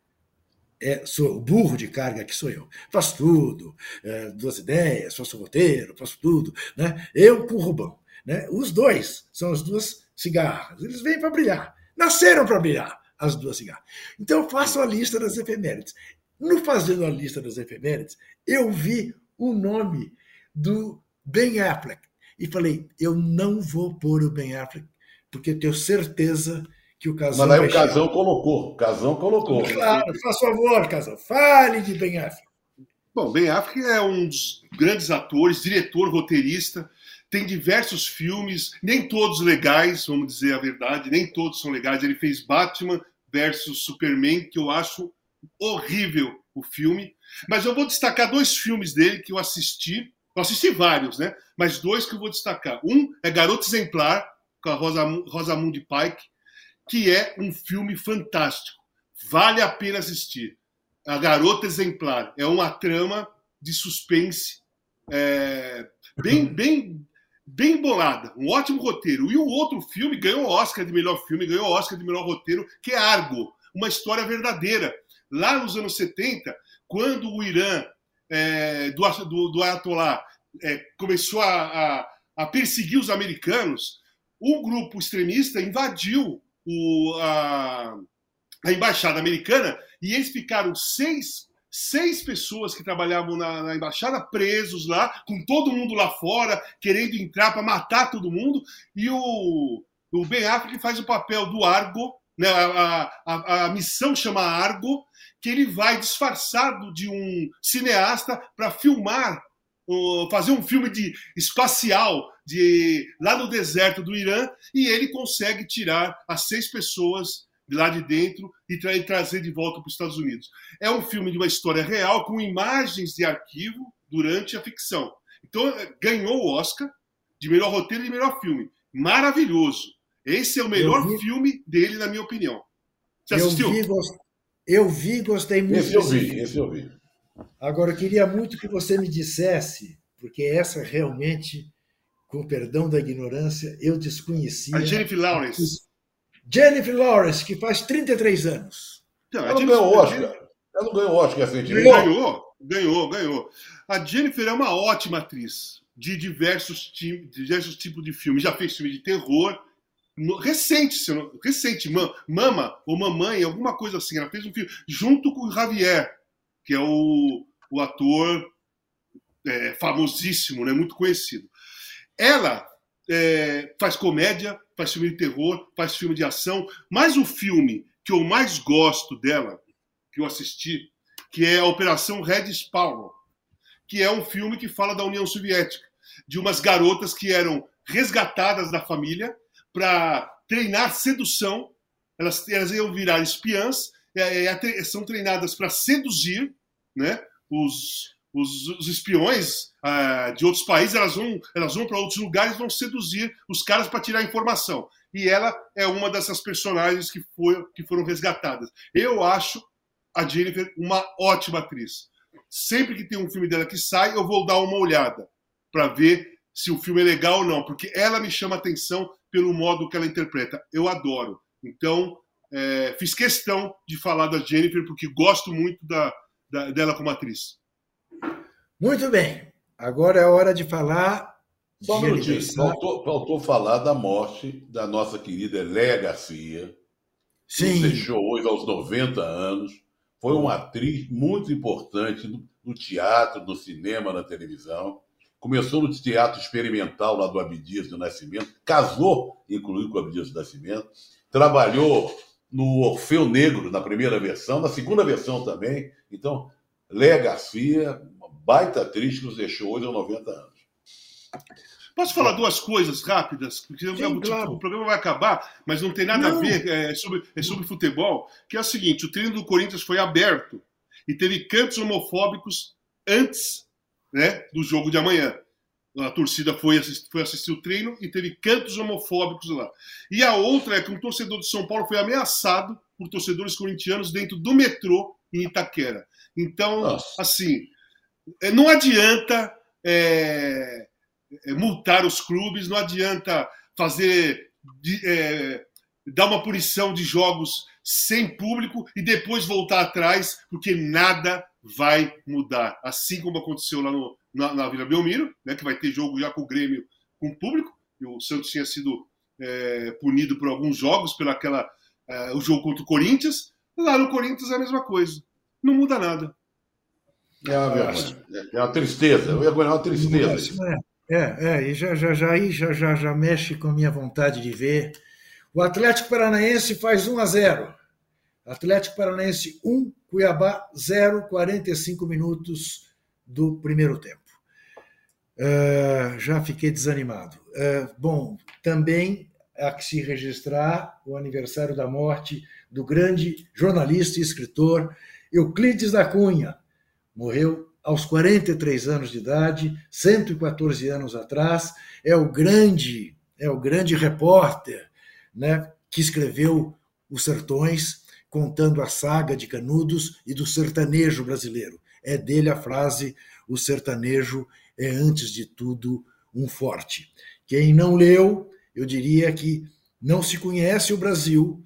é, sou o burro de carga que sou eu. Faço tudo, é, duas ideias, faço roteiro, faço tudo. Né? Eu com o Rubão. Né? Os dois são as duas cigarras. Eles vêm para brilhar. Nasceram para brilhar, as duas cigarras. Então eu faço a lista das efemérides. No fazendo a lista das efemérides, eu vi o nome do Ben Affleck. E falei, eu não vou pôr o Ben Affleck, porque tenho certeza que o Casão. Mas aí o Casão colocou. O Casão colocou. Claro, faz favor, Casão. Fale de Ben Affleck. Bom, Ben Affleck é um dos grandes atores, diretor, roteirista. Tem diversos filmes, nem todos legais, vamos dizer a verdade, nem todos são legais. Ele fez Batman versus Superman, que eu acho horrível o filme. Mas eu vou destacar dois filmes dele que eu assisti. Eu assisti vários, né? Mas dois que eu vou destacar. Um é Garoto Exemplar, com a Rosamund Pike, que é um filme fantástico. Vale a pena assistir. A Garota Exemplar é uma trama de suspense é, bem, bem, bem bolada, um ótimo roteiro. E o outro filme ganhou o Oscar de melhor filme, ganhou o Oscar de melhor roteiro, que é Argo, uma história verdadeira. Lá nos anos 70, quando o Irã é, do, do, do Ayatollah é, começou a, a, a perseguir os americanos, um grupo extremista invadiu o, a, a embaixada americana e eles ficaram seis seis pessoas que trabalhavam na, na, embaixada presos lá, com todo mundo lá fora, querendo entrar para matar todo mundo, e o, o Ben Affleck faz o papel do Argo, né, a, a, a missão chama Argo, que ele vai disfarçado de um cineasta para filmar, fazer um filme de espacial de lá no deserto do Irã e ele consegue tirar as seis pessoas de lá de dentro e, tra e trazer de volta para os Estados Unidos. É um filme de uma história real com imagens de arquivo durante a ficção. Então ganhou o Oscar de melhor roteiro e de melhor filme. Maravilhoso. Esse é o melhor vi... filme dele, na minha opinião. Você assistiu? Eu vi, gost... eu vi gostei muito. Esse eu vi, esse eu vi. Agora, eu queria muito que você me dissesse, porque essa realmente com perdão da ignorância, eu desconhecia. A Jennifer Lawrence. Jennifer Lawrence, que faz 33 anos. Não, ela não ganhou Oscar. Ela não ganhou Oscar recentemente. Ganhou, ganhou, ganhou. A Jennifer é uma ótima atriz de diversos, diversos tipos de filmes. Já fez filme de terror. Recente, recente, Mama ou Mamãe, alguma coisa assim. Ela fez um filme junto com o Javier, que é o, o ator é, famosíssimo, né, muito conhecido. Ela é, faz comédia, faz filme de terror, faz filme de ação, mas o filme que eu mais gosto dela, que eu assisti, que é a Operação Red Spawn, que é um filme que fala da União Soviética, de umas garotas que eram resgatadas da família para treinar sedução. Elas, elas iam virar espiãs, são treinadas para seduzir né, os, os, os espiões uh, de outros países, elas vão, elas vão para outros lugares, vão seduzir os caras para tirar informação. E ela é uma dessas personagens que, foi, que foram resgatadas. Eu acho a Jennifer uma ótima atriz. Sempre que tem um filme dela que sai, eu vou dar uma olhada para ver se o filme é legal ou não, porque ela me chama atenção pelo modo que ela interpreta. Eu adoro. Então, é, fiz questão de falar da Jennifer, porque gosto muito da, da, dela como atriz. Muito bem. Agora é hora de falar. Só um minutinho. Faltou, faltou falar da morte da nossa querida Léa Garcia. Sim. Que deixou hoje aos 90 anos. Foi uma atriz muito importante no, no teatro, no cinema, na televisão. começou no teatro experimental lá do Abdias do Nascimento, casou, inclusive, com o Abdias do Nascimento, trabalhou no Orfeu Negro, na primeira versão, na segunda versão também. Então, Léa Garcia, uma baita atriz que nos deixou hoje aos 90 anos. Posso falar duas coisas rápidas? Porque Sim, o, claro. o, programa vai acabar, mas não tem nada não. a ver, é sobre, é sobre futebol, que é o seguinte, o treino do Corinthians foi aberto e teve cantos homofóbicos antes né, do jogo de amanhã. A torcida foi assistir, foi assistir o treino e teve cantos homofóbicos lá. E a outra é que um torcedor de São Paulo foi ameaçado por torcedores corintianos dentro do metrô em Itaquera. Então, Nossa. assim, é, não adianta é, é, multar os clubes, não adianta fazer é, dar uma punição de jogos sem público e depois voltar atrás, porque nada vai mudar. Assim como aconteceu lá no, na, na, Vila Belmiro, né, que vai ter jogo já com o Grêmio com público, e o Santos tinha sido é, punido por alguns jogos, pelo aquela, é, o jogo contra o Corinthians. Lá no Corinthians é a mesma coisa. Não muda nada. É uma, verdade. é uma tristeza. Eu ia uma tristeza. É, é, e já, já, já, aí já, já, já mexe com a minha vontade de ver. O Atlético Paranaense faz 1 a 0. Atlético Paranaense 1, Cuiabá 0, 45 minutos do primeiro tempo. Uh, já fiquei desanimado. Uh, bom, também há que se registrar o aniversário da morte do grande jornalista e escritor Euclides da Cunha. Morreu aos 43 anos de idade, 114 anos atrás, é o grande, é o grande repórter, né, que escreveu Os Sertões, contando a saga de Canudos e do sertanejo brasileiro. É dele a frase: o sertanejo é antes de tudo um forte. Quem não leu, eu diria que não se conhece o Brasil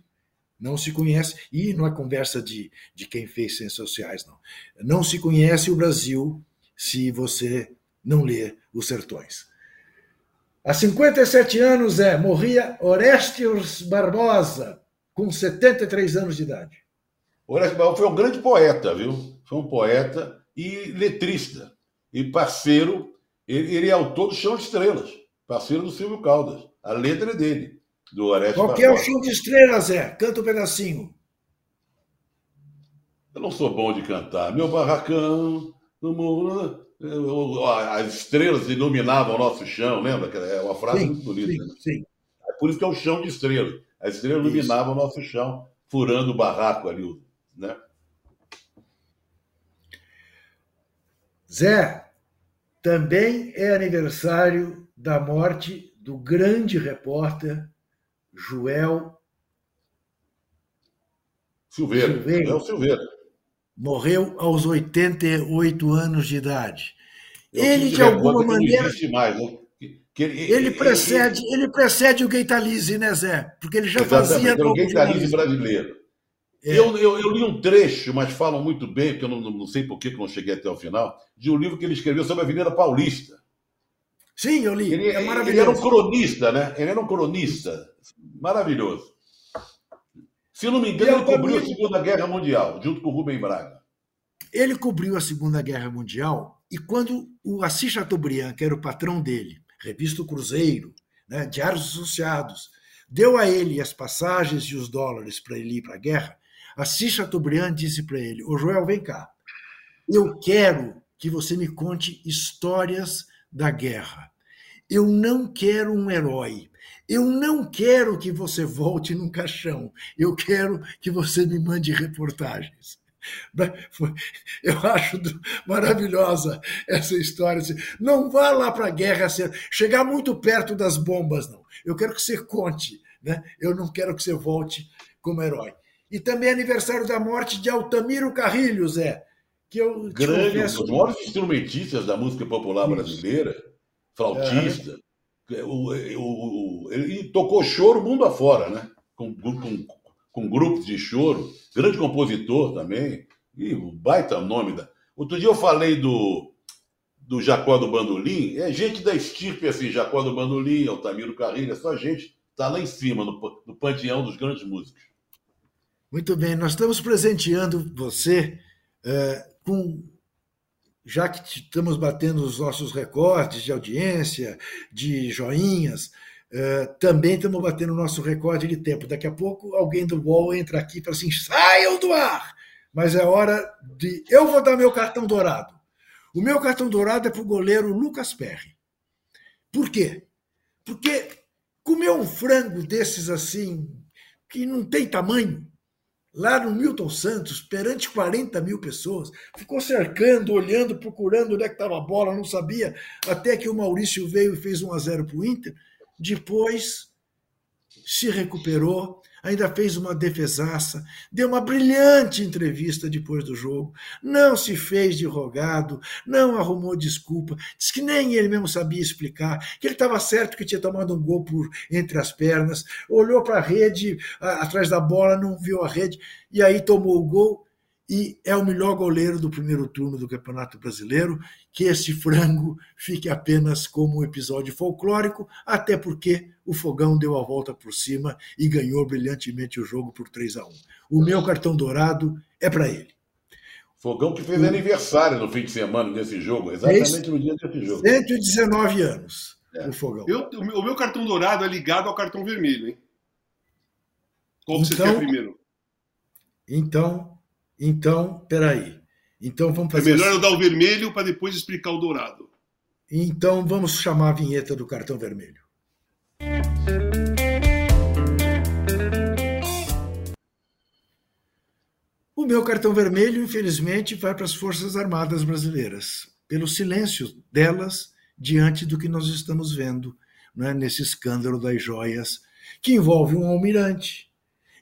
não se conhece, e não é conversa de, de quem fez ciências sociais, não. Não se conhece o Brasil se você não lê Os Sertões. Há 57 anos é, morria Orestes Barbosa, com 73 anos de idade. Orestes Barbosa foi um grande poeta, viu? Foi um poeta e letrista. E parceiro, ele, ele é autor do Chão de Estrelas, parceiro do Silvio Caldas. A letra é dele do Orestes Qual que é o show de estrelas, Zé? Canta um pedacinho. Eu não sou bom de cantar. Meu barracão, no mundo, as estrelas iluminavam o nosso chão, lembra? É uma frase sim, muito bonita. Sim, né? sim. É por isso que é o chão de estrelas. As estrelas isso. iluminavam o nosso chão, furando o barraco ali, né? Zé, também é aniversário da morte do grande repórter Joel Silveira. Silveira. Joel Silveira. Morreu aos 88 anos de idade. Eu ele, de alguma maneira. Mais, né? Ele, ele, precede, ele, ele precede o Gaitalize, né, Zé? Porque ele já fazia. o Gaitalize brasileiro. É. Eu, eu, eu, li um trecho, mas falam muito bem, porque eu não, não sei por que não cheguei até o final, de um livro que ele escreveu sobre a Avenida Paulista. Sim, eu li. Ele, é maravilhoso. Ele era um cronista, né? Ele era um cronista. Maravilhoso. Se não me engano, ele cobriu a Segunda Guerra Mundial, junto com o Rubem Braga. Ele cobriu a Segunda Guerra Mundial e quando o Assis Chateaubriand, que era o patrão dele, revista Cruzeiro, né, Diários Associados, deu a ele as passagens e os dólares para ele ir para a guerra, Assis Chateaubriand disse para ele: Ô Joel, vem cá, eu quero que você me conte histórias da guerra. Eu não quero um herói. Eu não quero que você volte num caixão. Eu quero que você me mande reportagens. Eu acho maravilhosa essa história. Não vá lá para a guerra chegar muito perto das bombas, não. Eu quero que você conte. Né? Eu não quero que você volte como herói. E também é aniversário da morte de Altamiro Carrilho, Zé que eu grande, um dos maiores instrumentistas da música popular Isso. brasileira, flautista. É. O, o, o, ele tocou choro mundo afora, né? Com, com, com grupos de choro, grande compositor também, e baita nome da. Outro dia eu falei do, do Jacó do Bandolim, é gente da estirpe assim, Jacó do Bandolim, Altamiro Carrilho, é só gente está lá em cima, no, no panteão dos grandes músicos. Muito bem, nós estamos presenteando você é, com já que estamos batendo os nossos recordes de audiência, de joinhas, uh, também estamos batendo o nosso recorde de tempo. Daqui a pouco alguém do UOL entra aqui fala assim: saiam do ar! Mas é hora de. Eu vou dar meu cartão dourado. O meu cartão dourado é para o goleiro Lucas Perry. Por quê? Porque comer um frango desses assim, que não tem tamanho, lá no Milton Santos, perante 40 mil pessoas, ficou cercando, olhando, procurando onde é que estava a bola, não sabia, até que o Maurício veio e fez 1 a 0 para o Inter. Depois se recuperou, ainda fez uma defesaça, deu uma brilhante entrevista depois do jogo, não se fez de rogado, não arrumou desculpa, disse que nem ele mesmo sabia explicar, que ele estava certo que tinha tomado um gol por entre as pernas, olhou para a rede, atrás da bola, não viu a rede, e aí tomou o gol e é o melhor goleiro do primeiro turno do Campeonato Brasileiro, que esse frango fique apenas como um episódio folclórico, até porque o Fogão deu a volta por cima e ganhou brilhantemente o jogo por 3 a 1. O meu cartão dourado é para ele. Fogão que fez aniversário no fim de semana desse jogo, exatamente no dia desse jogo. 119 anos, é. o Fogão. Eu, o meu cartão dourado é ligado ao cartão vermelho, hein? Qual então, você quer primeiro? Então, então, peraí. Então vamos fazer. É melhor assim. eu dar o vermelho para depois explicar o dourado. Então vamos chamar a vinheta do cartão vermelho. O meu cartão vermelho, infelizmente, vai para as Forças Armadas Brasileiras, pelo silêncio delas diante do que nós estamos vendo né, nesse escândalo das joias, que envolve um almirante,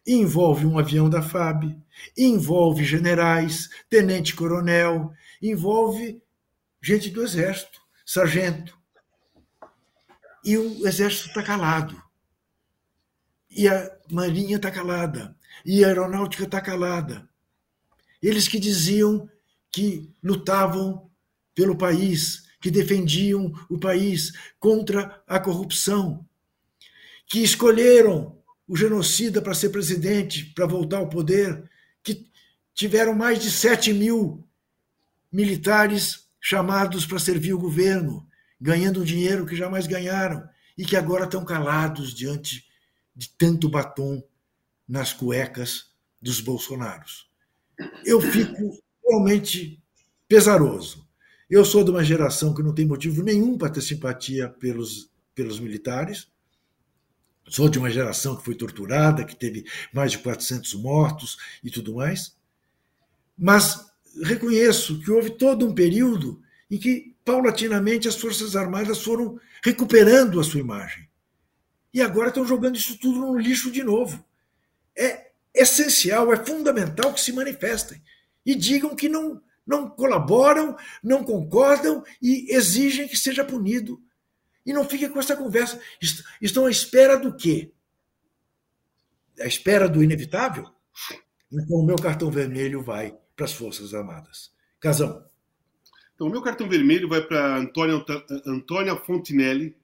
envolve um avião da FAB, envolve generais, tenente-coronel, envolve gente do Exército, sargento. E o Exército está calado. E a Marinha está calada. E a Aeronáutica está calada. Eles que diziam que lutavam pelo país, que defendiam o país contra a corrupção, que escolheram o genocida para ser presidente, para voltar ao poder, que tiveram mais de 7 mil militares chamados para servir o governo, ganhando dinheiro que jamais ganharam e que agora estão calados diante de tanto batom nas cuecas dos bolsonaros. Eu fico realmente pesaroso. Eu sou de uma geração que não tem motivo nenhum para ter simpatia pelos, pelos militares, Sou de uma geração que foi torturada, que teve mais de 400 mortos e tudo mais. Mas reconheço que houve todo um período em que, paulatinamente, as Forças Armadas foram recuperando a sua imagem. E agora estão jogando isso tudo no lixo de novo. É essencial, é fundamental que se manifestem e digam que não, não colaboram, não concordam e exigem que seja punido e não fiquem com essa conversa. Estão à espera do quê? À espera do inevitável? Então, o meu cartão vermelho vai para as Forças Armadas. Casão. Então, o meu cartão vermelho vai para Antônia, Antônia Fontinelli,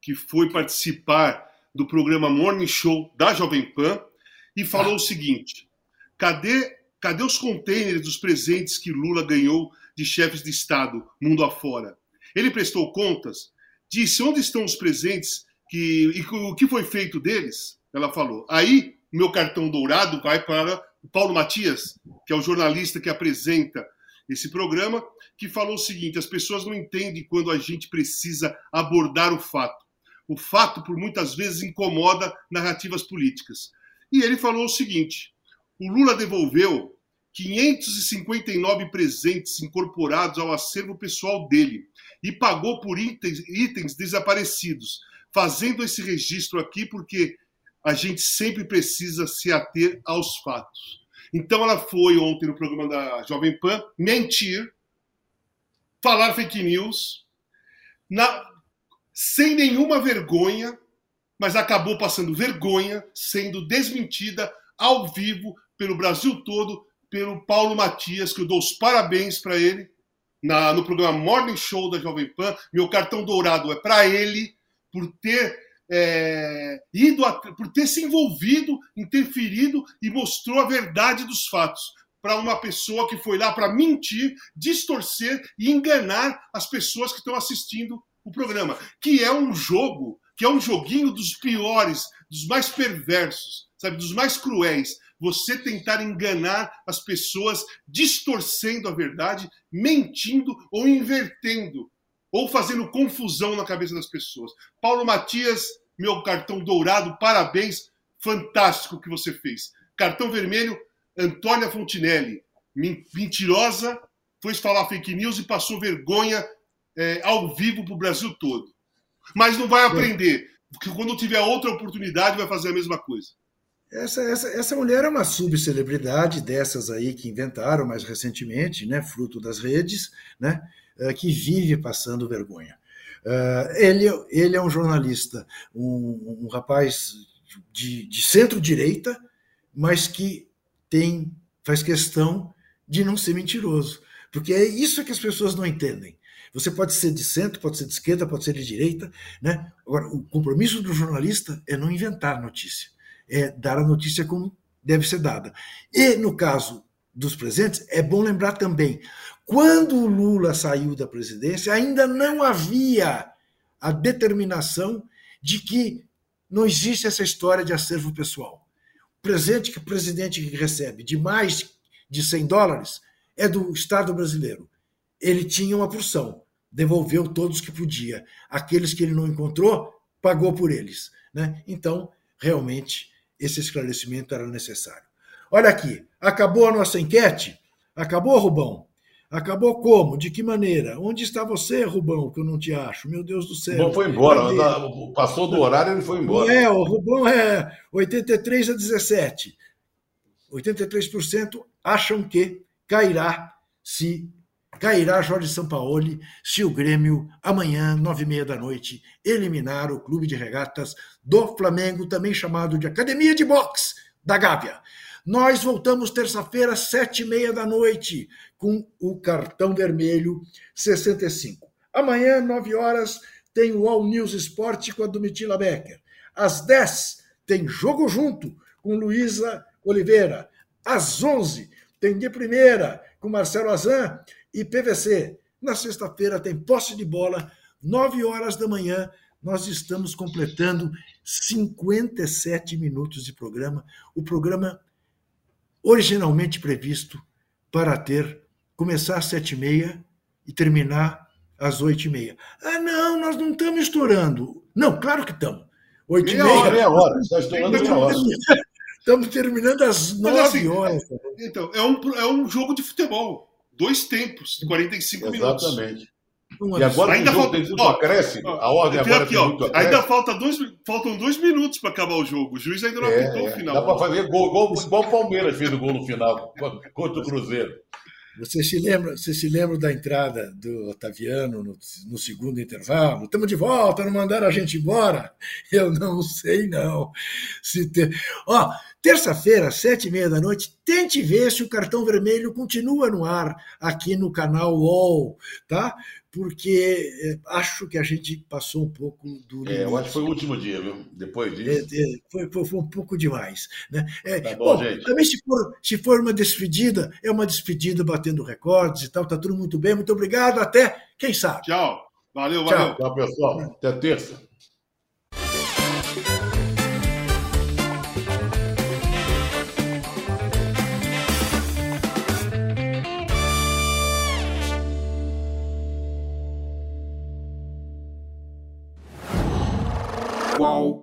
que foi participar do programa Morning Show da Jovem Pan e falou ah. o seguinte: cadê, cadê os containers dos presentes que Lula ganhou de chefes de Estado mundo afora? Ele prestou contas disse onde estão os presentes que, e o que foi feito deles. Ela falou. Aí, meu cartão dourado vai para o Paulo Matias, que é o jornalista que apresenta esse programa, que falou o seguinte: as pessoas não entendem quando a gente precisa abordar o fato. O fato, por muitas vezes, incomoda narrativas políticas. E ele falou o seguinte: o Lula devolveu 559 presentes incorporados ao acervo pessoal dele e pagou por itens, itens desaparecidos, fazendo esse registro aqui porque a gente sempre precisa se ater aos fatos. Então ela foi ontem no programa da Jovem Pan mentir, falar fake news, na, sem nenhuma vergonha, mas acabou passando vergonha, sendo desmentida ao vivo pelo Brasil todo pelo Paulo Matias, que eu dou os parabéns para ele na, no programa Morning Show da Jovem Pan. Meu cartão dourado é para ele por ter é, ido a, por ter se envolvido, interferido e mostrou a verdade dos fatos. para uma pessoa que foi lá para mentir, distorcer e enganar as pessoas que estão assistindo o programa, que é um jogo, que é um joguinho dos piores, dos mais perversos, sabe, dos mais cruéis. Você tentar enganar as pessoas, distorcendo a verdade, mentindo ou invertendo, ou fazendo confusão na cabeça das pessoas. Paulo Matias, meu cartão dourado, parabéns, fantástico que você fez. Cartão vermelho, Antônia Fontinelli, mentirosa, foi falar fake news e passou vergonha é, ao vivo para o Brasil todo. Mas não vai aprender, porque quando tiver outra oportunidade vai fazer a mesma coisa. Essa, essa, essa mulher é uma subcelebridade dessas aí que inventaram mais recentemente, né, fruto das redes, né, é, que vive passando vergonha. Uh, ele, ele é um jornalista, um, um rapaz de, de centro-direita, mas que tem faz questão de não ser mentiroso. Porque é isso que as pessoas não entendem. Você pode ser de centro, pode ser de esquerda, pode ser de direita. Né? Agora, o compromisso do jornalista é não inventar notícia, é dar a notícia como deve ser dada. E, no caso dos presentes, é bom lembrar também: quando o Lula saiu da presidência, ainda não havia a determinação de que não existe essa história de acervo pessoal presente que o presidente recebe de mais de 100 dólares é do Estado brasileiro. Ele tinha uma porção, devolveu todos que podia. Aqueles que ele não encontrou, pagou por eles. Né? Então, realmente, esse esclarecimento era necessário. Olha aqui, acabou a nossa enquete? Acabou, Rubão? Acabou como? De que maneira? Onde está você, Rubão, que eu não te acho? Meu Deus do céu. Rubão foi embora. Passou do horário, ele foi embora. É, o Rubão é 83 a 17. 83% acham que cairá se cairá Jorge Sampaoli se o Grêmio amanhã, nove e meia da noite, eliminar o clube de regatas do Flamengo, também chamado de Academia de Boxe da Gávea. Nós voltamos terça-feira, sete e meia da noite, com o cartão vermelho 65. Amanhã, nove horas, tem o All News Esporte com a Domitila Becker. Às dez, tem Jogo Junto com Luísa Oliveira. Às onze, tem de primeira com Marcelo Azan e PVC. Na sexta-feira tem posse de bola, nove horas da manhã. Nós estamos completando 57 minutos de programa. O programa originalmente previsto para ter começar às sete e meia e terminar às oito e meia. Ah, não, nós não estamos estourando. Não, claro que estamos. Oito meia e meia. Hora, meia hora, está estourando meia hora. Estamos terminando às nove assim, horas. Então, é um, é um jogo de futebol. Dois tempos, de 45 Exatamente. minutos. Exatamente. E agora ainda falta, tem muito ó, acréscimo. A ordem agora aqui, ó, Ainda falta dois, faltam dois minutos para acabar o jogo. O juiz ainda não é, apitou o final. Dá para fazer gol, gol, igual o Palmeiras fez o gol no final contra o Cruzeiro. Você se lembra, você se lembra da entrada do Otaviano no, no, segundo intervalo? Estamos de volta, não mandaram a gente embora? Eu não sei, não. Se ter... Ó, terça-feira, sete e meia da noite, tente ver se o cartão vermelho continua no ar aqui no canal UOL, tá? Porque eh, acho que a gente passou um pouco do. É, eu acho que foi o último dia, viu? Depois disso. É, é, foi, foi, foi, um pouco demais. Né? É, tá bom, bom, gente. Também, se for, se for uma despedida, é uma despedida batendo recordes e tal, tá tudo muito bem. Muito obrigado. Até, quem sabe. Tchau. Valeu, valeu. Tchau, Tchau pessoal. Até terça. Qual?